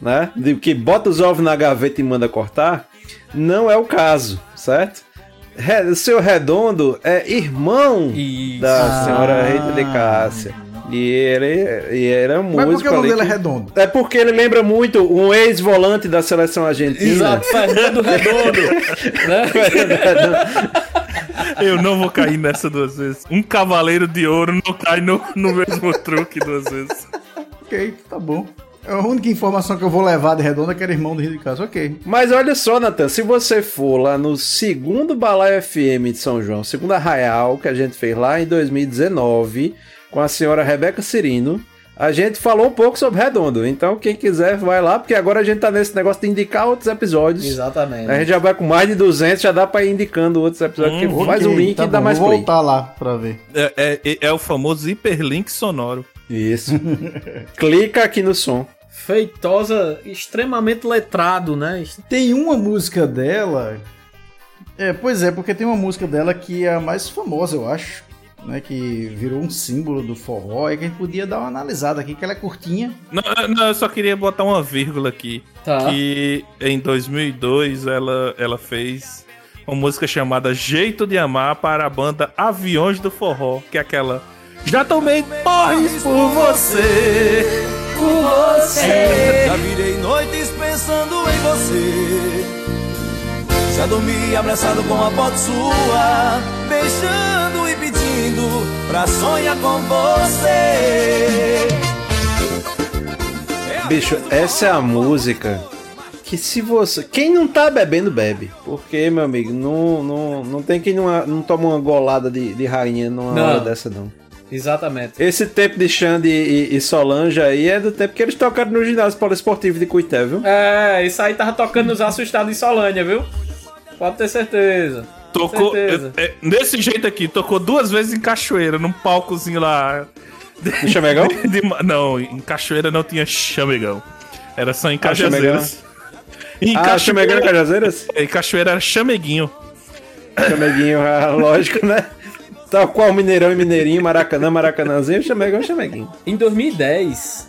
né? De que bota os ovos na gaveta e manda cortar, não é o caso, certo? Re, o seu Redondo é irmão da Ah. senhora Rita de Cássia. E ele, e ele é um Mas por que o nome dele é Redondo? É porque ele lembra muito um ex-volante da seleção argentina. Exato, Fernando Redondo. <laughs> né? Eu não vou cair nessa duas vezes. Um cavaleiro de ouro não cai no, no mesmo truque duas vezes. Ok, tá bom. A única informação que eu vou levar de Redondo é que era irmão do Rio de Casa. Ok. Mas olha só, Natan, se você for lá no segundo Balaio FM de São João, segundo Arraial, que a gente fez lá em 2019, com a senhora Rebeca Cirino, a gente falou um pouco sobre Redondo. Então, quem quiser, vai lá, porque agora a gente tá nesse negócio de indicar outros episódios. Exatamente. A gente já vai com mais de 200, já dá pra ir indicando outros episódios, Hum, que faz o Ok, link tá e dá bom, mais vou play. voltar lá pra ver. É, é- é- é o famoso hiperlink sonoro. Isso. <laughs> Clica aqui no som. Feitosa, extremamente letrado, né? Tem uma música dela. É, pois é, porque tem uma música dela que é a mais famosa, eu acho. Né, que virou um símbolo do forró e que a gente podia dar uma analisada aqui, que ela é curtinha. Não, não, eu só queria botar uma vírgula aqui. Tá. Que em 2002 ela, ela fez uma música chamada Jeito de Amar para a banda Aviões do Forró, que é aquela. Já tomei porres por você. Por você. Já virei noites pensando em você. Já dormi abraçado com a foto sua, beijando e pedindo lindo pra sonhar com você. Bicho, essa é a música que se você. Quem não tá bebendo, bebe. Porque, meu amigo, não, não, não tem quem não, não toma uma golada de, de rainha numa Não. hora dessa, não. Exatamente. Esse tempo de Xande e, e Solange aí é do tempo que eles tocaram no ginásio poliesportivo de Cuité, viu? É, isso aí tava tocando nos assustados em Solânia, viu? Pode ter certeza. Tocou. Certeza. é, é, desse jeito aqui, tocou duas vezes em Cachoeira, num palcozinho lá. No Chamegão? <laughs> De não, em Cachoeira não tinha chamegão. Era só em Ah. Cajazeiras. Em Ah, Chamegão e Cajazeiras? Em Cachoeira era chameguinho. Chameguinho, ah, <laughs> lógico, né? Tal qual Mineirão e Mineirinho, Maracanã, Maracanãzinho, Chamegão e Chameguinho. Em 2010,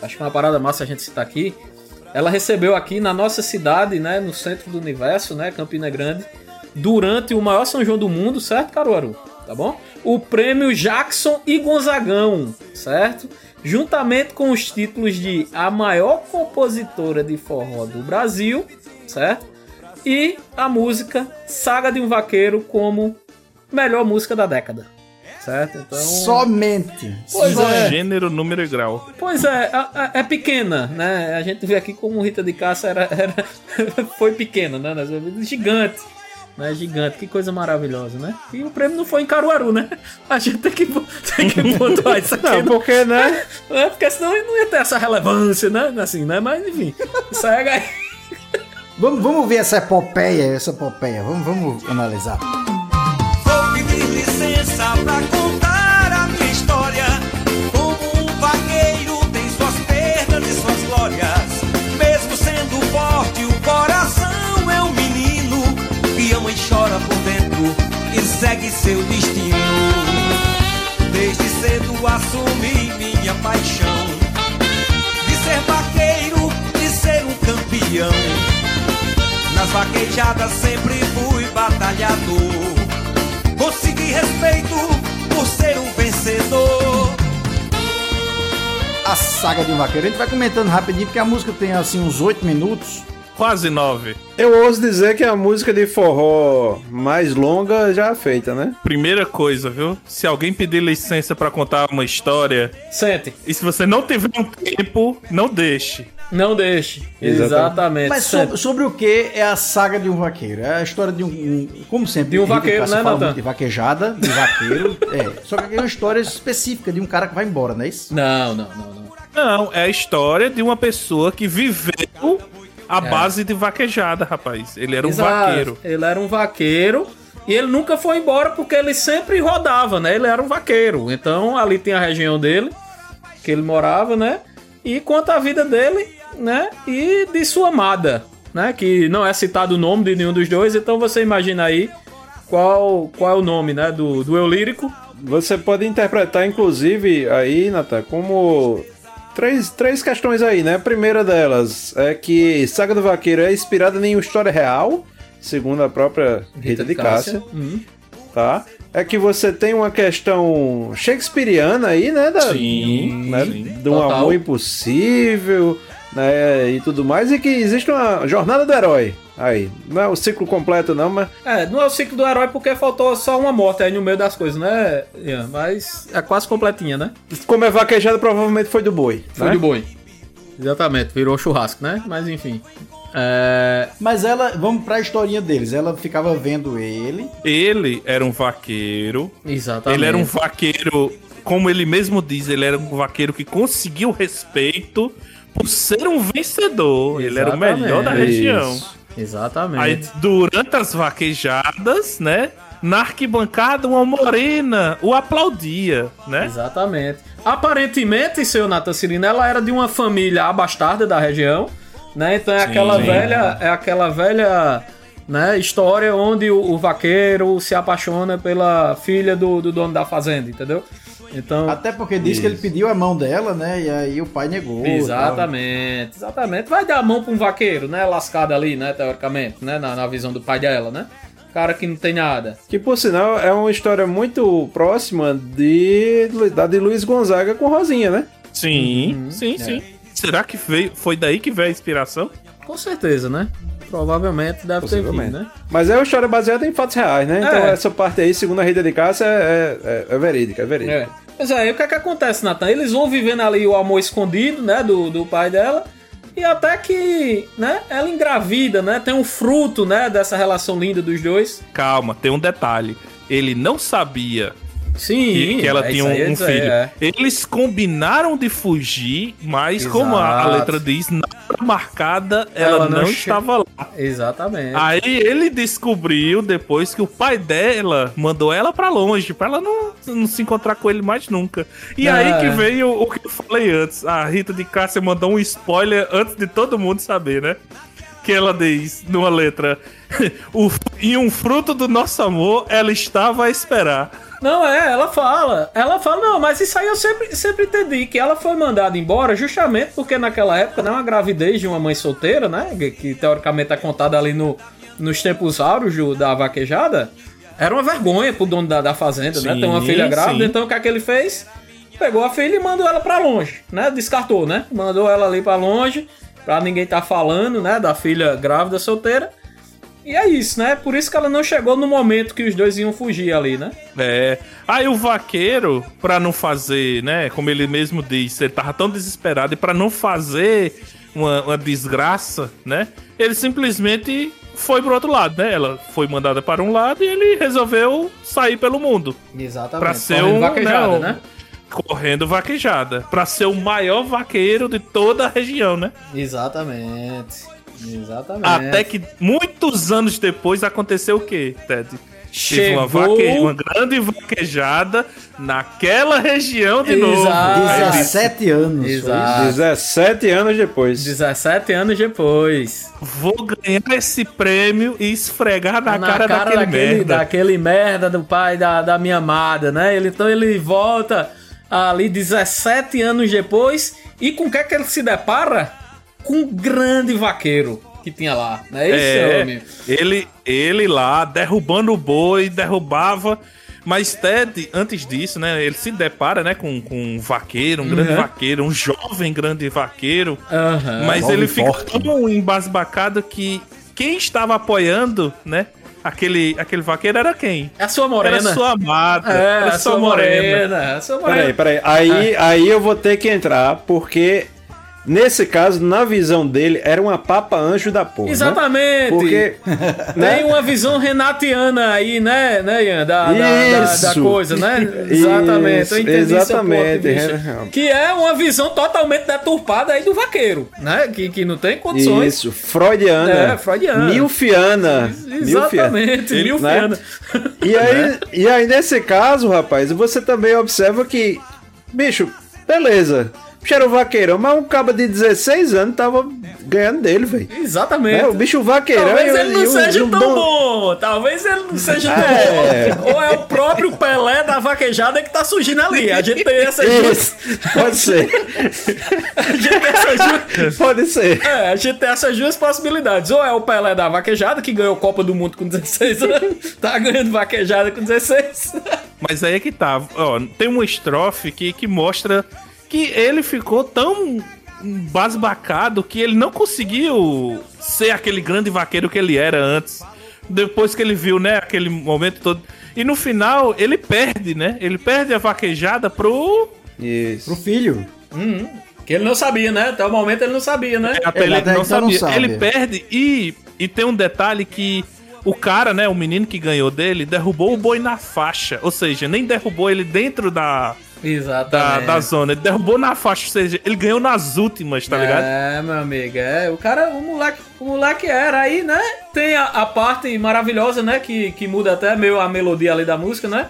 acho que é uma parada massa a gente citar aqui, ela recebeu aqui na nossa cidade, né, no centro do universo, né, Campina Grande, durante o maior São João do mundo, certo, Caruaru? Tá bom? O prêmio Jackson e Gonzagão, certo? Juntamente com os títulos de a maior compositora de forró do Brasil, certo? E a música Saga de um Vaqueiro como melhor música da década. Certo? Então. Somente. Pois Só é. Gênero, número e grau. Pois é, a- a- é pequena, né? A gente vê aqui como Rita de Cássia era, era- <laughs> foi pequena, né? Nas vezes gigante. Né? Gigante, que coisa maravilhosa, né? E o prêmio não foi em Caruaru, né? A gente tem que, tem que <laughs> pontuar isso aqui. Não, porque, né? É, porque senão não ia ter essa relevância, né? Assim, né? Mas enfim, segue aí. <laughs> Vamos, vamos ver essa epopeia, essa epopeia. Vamos, vamos analisar. Vou pedir licença pra contar segue seu destino. Desde cedo assumi minha paixão de ser vaqueiro, de ser um campeão. Nas vaquejadas sempre fui batalhador. Consegui respeito por ser um vencedor. A saga de um vaqueiro. A gente vai comentando rapidinho, porque a música tem assim uns 8 minutos. Quase nove. Eu ouso dizer que é a música de forró mais longa já feita, né? Primeira coisa, viu? Se alguém pedir licença pra contar uma história. Sente. E se você não tiver um tempo, não deixe. Não deixe. Exatamente. Exatamente. Mas sobre, sobre o que é a saga de um vaqueiro? É a história de um. um- como sempre, De um vaqueiro, né, Natan? De vaquejada, de vaqueiro. <laughs> é. Só que aqui é uma história específica de um cara que vai embora, não é isso? Não, não, não, não. Não, é a história de uma pessoa que viveu a base de vaquejada, rapaz. Ele era um É. Exato. vaqueiro. Ele era um vaqueiro e ele nunca foi embora porque ele sempre rodava, né? Ele era um vaqueiro. Então ali tem a região dele, que ele morava, né? E conta a vida dele, né? E de sua amada, né? Que não é citado o nome de nenhum dos dois, então você imagina aí qual, qual é o nome, né? Do, do eu lírico. Você pode interpretar, inclusive, aí, Natan, como três, três questões aí, né? A primeira delas é que Saga do Vaqueiro é inspirada em uma história real, segundo a própria Rita, de Cássia, Uhum. tá? É que você tem uma questão shakespeariana aí, né? Da, Sim, né? sim. De um Total. amor impossível, né? E tudo mais, e que existe uma jornada do herói aí. Não é o ciclo completo, não, mas É, não é o ciclo do herói porque faltou só uma morte aí no meio das coisas, né, Ian? Mas é quase completinha, né? como é vaquejada, provavelmente foi do boi. Foi né? de boi. Exatamente, virou churrasco, né? Mas enfim. É... Mas ela, vamos pra historinha deles. Ela ficava vendo ele. Ele era um vaqueiro. Exatamente. Ele era um vaqueiro, como ele mesmo diz, ele era um vaqueiro que conseguiu respeito por ser um vencedor. Ele era o melhor da Exatamente. região. Isso. Exatamente. Aí, durante as vaquejadas, né? Na arquibancada, uma morena o aplaudia, né? Exatamente. Aparentemente, seu Nathan Cirino, ela era de uma família abastarda da região, né? Então é aquela Sim. velha, é aquela velha, né, história onde o, o vaqueiro se apaixona pela filha do, do dono da fazenda, entendeu? Então, Até porque disse que ele pediu a mão dela, né? E aí o pai negou. Exatamente, exatamente. Vai dar a mão pra um vaqueiro, né? Lascado ali, né? Teoricamente, né? Na, na visão do pai dela, né? Cara que não tem nada. Que por sinal é uma história muito próxima de da de Luiz Gonzaga com Rosinha, né? Sim, Uhum. sim, É. sim. Será que veio, foi daí que veio a inspiração? Com certeza, né? Provavelmente deve ter vindo, né? Mas é uma história baseada em fatos reais, né? Então É. essa parte aí, segundo a Rita de Cássia, é, é, é verídica, é verídica. É. Mas aí o que é que acontece, Nathan? Eles vão vivendo ali o amor escondido, né, do, do pai dela. E até que, né, ela engravida, né? Tem um fruto, né, dessa relação linda dos dois. Calma, tem um detalhe. Ele não sabia Sim, que, que ela é tinha um, é um aí, filho. é. Eles combinaram de fugir, mas como a, a Exato. letra diz, na hora marcada ela, não, che- estava lá. Exatamente. Aí ele descobriu depois que o pai dela mandou ela pra longe, pra ela não, não se encontrar com ele mais nunca. E Ah. aí que veio o que eu falei antes. A Rita de Cássia mandou um spoiler antes de todo mundo saber, né? Que ela diz numa letra: <laughs> o, E um fruto do nosso amor ela estava a esperar. Não, é, ela fala. Ela fala, não, mas isso aí eu sempre, sempre entendi, que ela foi mandada embora justamente porque naquela época, né, uma gravidez de uma mãe solteira, né, que, que teoricamente é contada ali no, nos tempos áureos da vaquejada, era uma vergonha pro dono da, da fazenda, né, Sim, ter uma filha grávida, sim. então o que é que ele fez? Pegou a filha e mandou ela pra longe, né, descartou, né, mandou ela ali pra longe, pra ninguém tá falando, né, da filha grávida solteira, e é isso, né, por isso que ela não chegou no momento que os dois iam fugir ali, né. É. Aí o vaqueiro, pra não fazer, né? Como ele mesmo disse, ele tava tão desesperado e pra não fazer uma, uma desgraça, né? Ele simplesmente foi pro outro lado, né? Ela foi mandada para um lado e ele resolveu sair pelo mundo. Exatamente. Pra ser correndo um. vaquejada, né, um- né? Correndo vaquejada. Pra ser o maior vaqueiro de toda a região, né? Exatamente. Exatamente. Até que muitos anos depois aconteceu o quê, Ted? Teve uma, Chegou- vaque... uma grande vaquejada naquela região de novo. Exato. Ele- 17 anos. Exato. 17 anos depois. 17 anos depois. Vou ganhar esse prêmio e esfregar na, Na cara, daquele, daquele, merda. daquele merda do pai da, da minha amada, né? Ele, então ele volta ali 17 anos depois e com o que é que ele se depara? Com um grande vaqueiro que tinha lá, né? Esse É, homem. ele, ele lá derrubando o boi, derrubava. Mas Ted, antes disso, né, ele se depara, né, com, com um vaqueiro, um grande Uhum. vaqueiro, um jovem grande vaqueiro. Aham. Mas Jovem ele fica forte. tão embasbacado que quem estava apoiando, né, aquele, aquele vaqueiro era quem? É a sua morena. Era sua amada, É, era a sua morena. A sua morena. Peraí, peraí. Aí, aí eu vou ter que entrar, porque nesse caso, na visão dele, era uma papa anjo da porra. né? Exatamente. Porque. <laughs> Tem né? uma visão renatiana aí, né, né, Ian? Da, da, da, coisa, né? <laughs> Exatamente. Isso, eu entendi seu ponto exatamente. vista. Que é uma visão totalmente deturpada aí do vaqueiro, né? Que, que não tem condições. Isso, freudiana. É, freudiana. Milfiana. Exatamente, Milfiana, milfiana. né? E aí, <laughs> e aí, nesse caso, rapaz, você também observa que, bicho, beleza. Bicho era um vaqueirão, mas um cabo de 16 anos tava ganhando dele, velho. Exatamente. É, o bicho vaqueirão Talvez ele não seja tão bom. Talvez ele não seja tão É. bom. Ou é o próprio Pelé da vaquejada que tá surgindo ali. A gente tem essas duas. Isso, pode ser. <laughs> A gente tem essas duas. Pode ser. É, a gente tem essas duas possibilidades. Ou é o Pelé da vaquejada, que ganhou Copa do Mundo com 16 anos, <laughs> tá ganhando vaquejada com 16. Mas aí é que tá. Ó, tem uma estrofe que, que mostra que ele ficou tão basbacado que ele não conseguiu ser aquele grande vaqueiro que ele era antes. Depois que ele viu, né, aquele momento todo. E no final, ele perde, né? Ele perde a vaquejada pro. Isso. Pro filho. Que ele não sabia, né? Até o momento ele não sabia, né? Até Ele ele até não então não sabia. sabe. Ele perde e, e tem um detalhe que o cara, né, o menino que ganhou dele, derrubou o boi na faixa. Ou seja, nem derrubou ele dentro da, da, da zona. Ele derrubou na faixa, ou seja, ele ganhou nas últimas, tá ligado? É, meu amigo, é. O cara, o moleque, o moleque era aí, né? Tem a, a parte maravilhosa, né? Que, que muda até meio a melodia ali da música, né?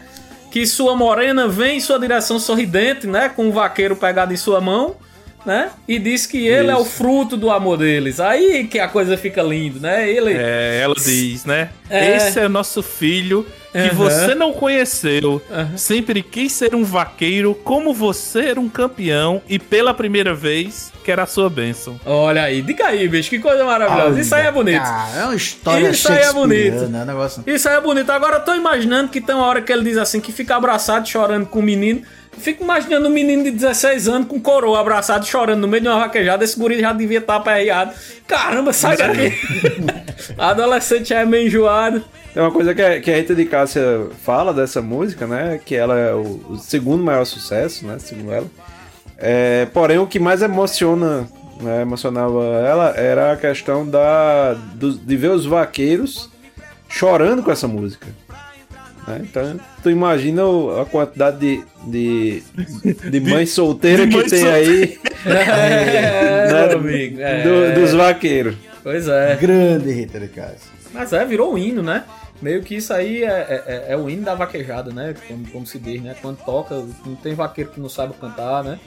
Que sua morena vem em sua direção sorridente, né? Com o vaqueiro pegado em sua mão, né? E diz que ele é o fruto do amor deles. Aí que a coisa fica linda, né? Ele. É, ela diz, né? É. Esse é nosso filho que Aham. você não conheceu. Aham. Sempre quis ser um vaqueiro, como você era um campeão, e pela primeira vez quer a sua bênção. Olha aí, diga aí, bicho, que coisa maravilhosa. Isso aí é bonito. Cara, é uma história Isso aí é bonito. shakespeariana, é negócio... Isso aí é bonito. Agora eu tô imaginando que tem uma hora que ele diz assim, que fica abraçado, chorando com o menino. Fico imaginando um menino de 16 anos com coroa abraçado, chorando no meio de uma vaquejada. Esse guri já devia estar aperreado. Caramba, sai daqui. <laughs> Adolescente já é meio enjoado. Tem uma coisa que a, que a Rita de Cássia fala dessa música, né? Que ela é o, o segundo maior sucesso, né? Segundo ela. É, porém, o que mais emociona, né, emocionava ela era a questão da, do- de ver os vaqueiros chorando com essa música. Né? Então, tu imagina o- a quantidade de, de, de mães solteiras de que mãe tem aí É, né, amigo, é. do- dos vaqueiros. Pois é. Grande Rita de Cássia. Mas é, virou um hino, né? Meio que isso aí é, é, é- é o hino da vaquejada, né? Como, como se diz, né? Quando toca, não tem vaqueiro que não saiba cantar, né?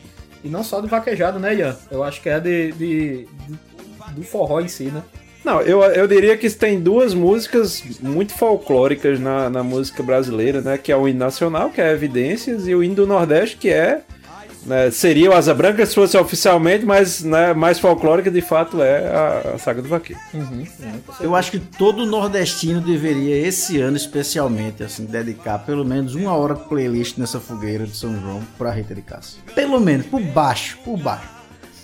E não só de vaquejada, né, Ian? Eu acho que é de, de- de- do forró em si, né? Não, eu, eu diria que tem duas músicas muito folclóricas na, na música brasileira, né? Que é o hino nacional, que é Evidências, e o hino do Nordeste, que é. né, seria o Asa Branca se fosse oficialmente, mas né, mais folclórica de fato é a, a Saga do Vaqueiro. Eu acho que todo nordestino deveria, esse ano especialmente, assim, dedicar pelo menos uma hora de playlist nessa fogueira de São João pra Rita de Cássia. Pelo menos, por baixo, por baixo.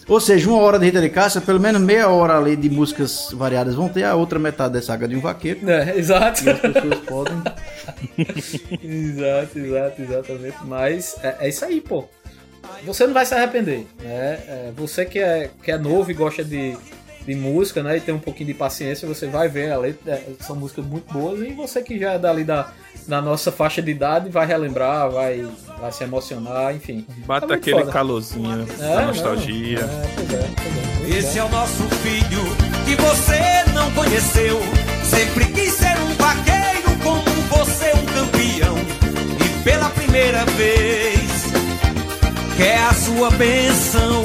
Ou seja, uma hora de Rita de Cássia, pelo menos meia hora ali de músicas variadas vão ter, a outra metade da saga de um vaqueiro. É, exato. E as pessoas podem. <laughs> exato, exato, exatamente. Mas é, é isso aí, pô. Você não vai se arrepender, né? É, você que é, que é novo e gosta de, de música, né? E tem um pouquinho de paciência, você vai ver a letra. é, são músicas muito boas. E você que já é dali da, da nossa faixa de idade vai relembrar, vai, vai se emocionar, enfim. Bate É muito aquele foda. calorzinho É, não, nostalgia. é, pois é, pois é. Esse é o nosso filho que você não conheceu. Sempre quis ser um vaqueiro como você, um campeão. E pela primeira vez quer a sua benção.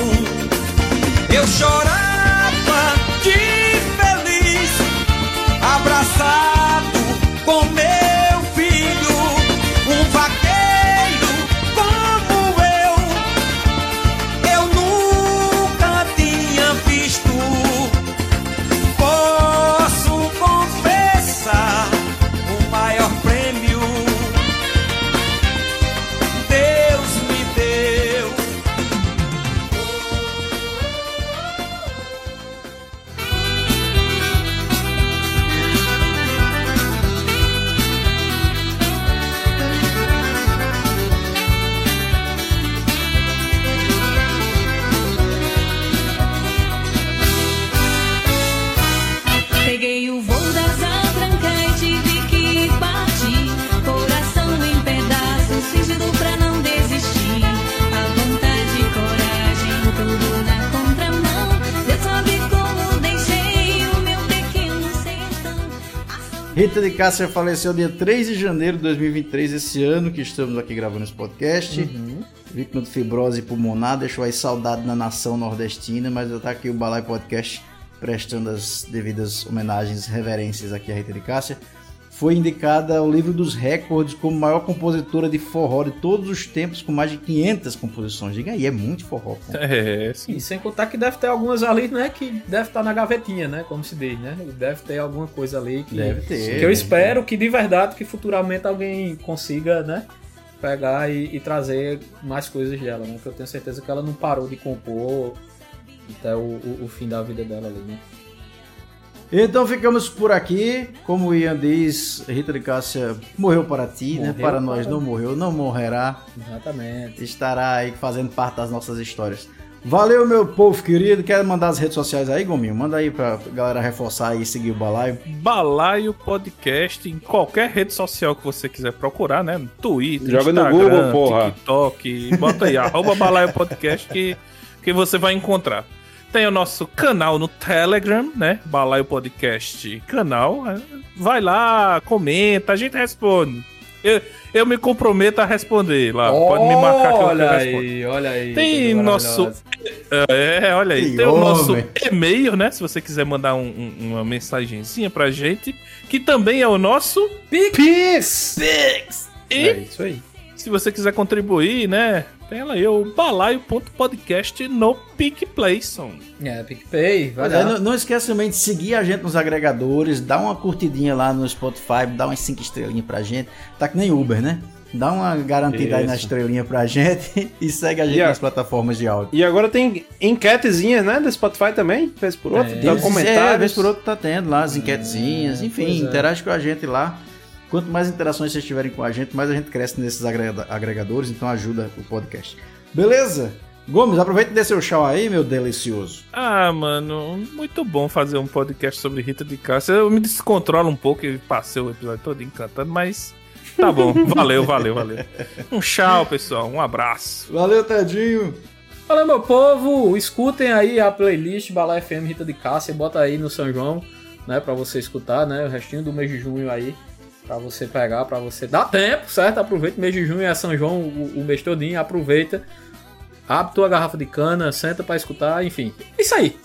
Eu de feliz, abraçado com meu Rita de Cássia faleceu dia 3 de janeiro de 2023, esse ano que estamos aqui gravando esse podcast. Vítima de fibrose pulmonar, deixou aí saudade na nação nordestina, mas já tá aqui o Balai Podcast prestando as devidas homenagens, reverências aqui a Rita de Cássia. Foi indicada ao livro dos recordes como maior compositora de forró de todos os tempos, com mais de 500 composições. Diga aí, é muito forró. pô. É, sim. E sem contar que deve ter algumas ali, né? Que deve estar na gavetinha, né? Como se diz, né? Deve ter alguma coisa ali que, Deve ter, que eu espero que de verdade que futuramente alguém consiga, né? Pegar e, e trazer mais coisas dela, né? Porque eu tenho certeza que ela não parou de compor até o, o- o fim da vida dela ali, né? Então ficamos por aqui. Como o Ian diz, Rita de Cássia morreu para ti, né? Morreu Para nós não morreu, não morrerá. Exatamente. Estará aí fazendo parte das nossas histórias. Valeu, meu povo querido. Quer mandar as redes sociais aí, Gominho? Manda aí pra galera reforçar e seguir o balaio. Balaio Podcast em qualquer rede social que você quiser procurar, né? No Twitter, Joga no Instagram, Google, porra. TikTok, bota aí, arroba Balaio Podcast que, que você vai encontrar. Tem o nosso canal no Telegram, né? Balaio Podcast canal. É, Vai lá, comenta, a gente responde. Eu, eu me comprometo a responder lá. Pode me marcar que eu- Olha respondo. aí, olha aí. Tem nosso. maravilhosa. É, olha aí. Que tem o nosso homem. e-mail, né? Se você quiser mandar um- um- uma mensagenzinha pra gente. Que também é o nosso Pix. Pix. E É isso aí. Se você quiser contribuir, né? Tem lá aí o balaio.podcast no PicPlayson. É, PicPay, vai é, não, não esqueça também de seguir a gente nos agregadores, dá uma curtidinha lá no Spotify, dá umas 5 estrelinhas pra gente. Tá que nem Uber, né? Dá uma garantida aí na Isso. estrelinha pra gente <laughs> e segue a gente E a- nas plataformas de áudio. E agora tem enquetezinhas, né? Do Spotify também, vez por outro. É, dá é, comentários. vez por outro tá tendo lá as enquetezinhas, enfim, pois é. interage com a gente lá. Quanto mais interações vocês tiverem com a gente, mais a gente cresce nesses agrega- agregadores, então ajuda o podcast. Beleza? Gomes, aproveita e dê seu tchau aí, meu delicioso. Ah, mano, muito bom fazer um podcast sobre Rita de Cássia. Eu me descontrolo um pouco e passei o episódio todo encantando, mas tá bom. <laughs> Valeu, valeu, valeu. Um tchau, pessoal. Um abraço. Valeu, Tadinho. Valeu, meu povo. Escutem aí a playlist Bala FM Rita de Cássia. Bota aí no São João, né? Pra você escutar, né? O restinho do mês de junho aí. Pra você pegar, pra você. Dá tempo, certo? Aproveita. Mês de junho é São João, o, o mês todinho. Aproveita. Abre tua garrafa de cana, senta pra escutar, enfim. Isso aí.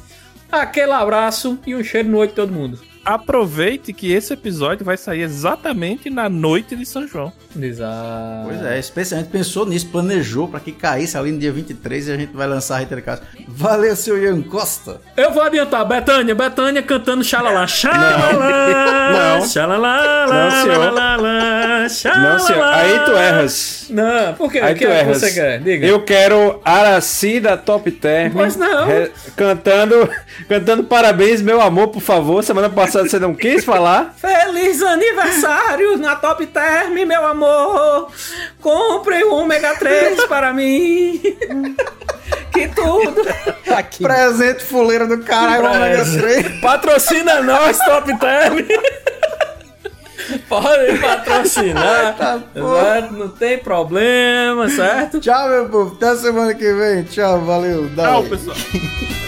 Aquele abraço e um cheiro no olho de todo mundo. Aproveite que esse episódio vai sair exatamente na noite de São João. Exato. Pois é, especialmente pensou nisso, planejou pra que caísse ali no dia 23 e a gente vai lançar a Cássia. Valeu, seu Ian Costa. Eu vou adiantar, Betânia, Betânia cantando xalala, xalala, Não. xalala, Não, senhor. xalala, xalala. Não, senhor. Aí tu erras. Não, por quê? Aí que tu é erras. você quer? Diga. Eu quero Araci da Top Term. Pois não. re- cantando, cantando parabéns, meu amor, por favor. Semana passada você não quis falar. Feliz aniversário na Top Term, meu amor. Compre um ômega 3 para mim. que tudo. Presente fuleiro do caralho, ômega 3. Patrocina nós, Top Term. Pode patrocinar, Tá? Não tem problema, certo? Tchau, meu povo. Até semana que vem. Tchau, valeu. Tchau, pessoal.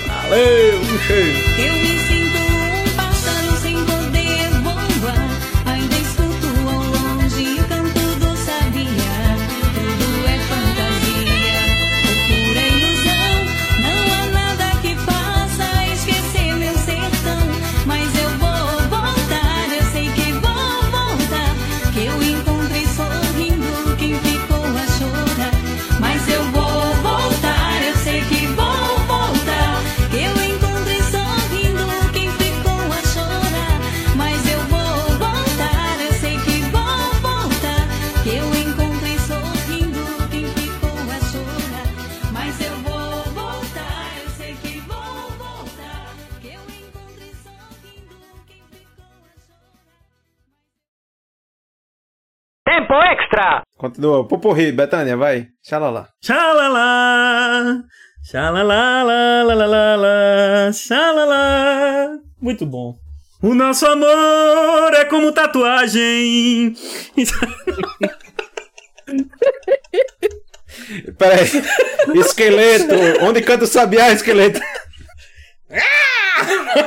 Valeu, Continua. Poporri, Betânia, vai. Xalala. Xalala, xalala, la, la, la, la, la, xalala. Muito bom. O nosso amor é como tatuagem. <laughs> Peraí. Esqueleto. Onde canta o sabiá, esqueleto?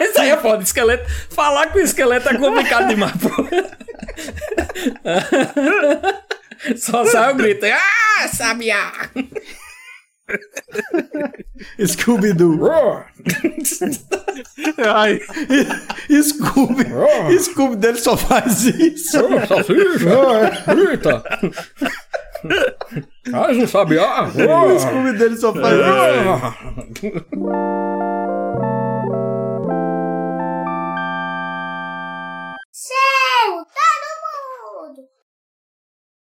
Isso aí é foda, esqueleto. Falar com esqueleto é complicado demais, pô. <laughs> <laughs> Só sai o grito. Ah, sabiá! <laughs> Scooby-Doo. <laughs> Ai, Scooby. Scooby dele só faz isso. Salsicha! Eita! Faz um sabiá! O Scooby dele só faz isso. Seu, todo mundo!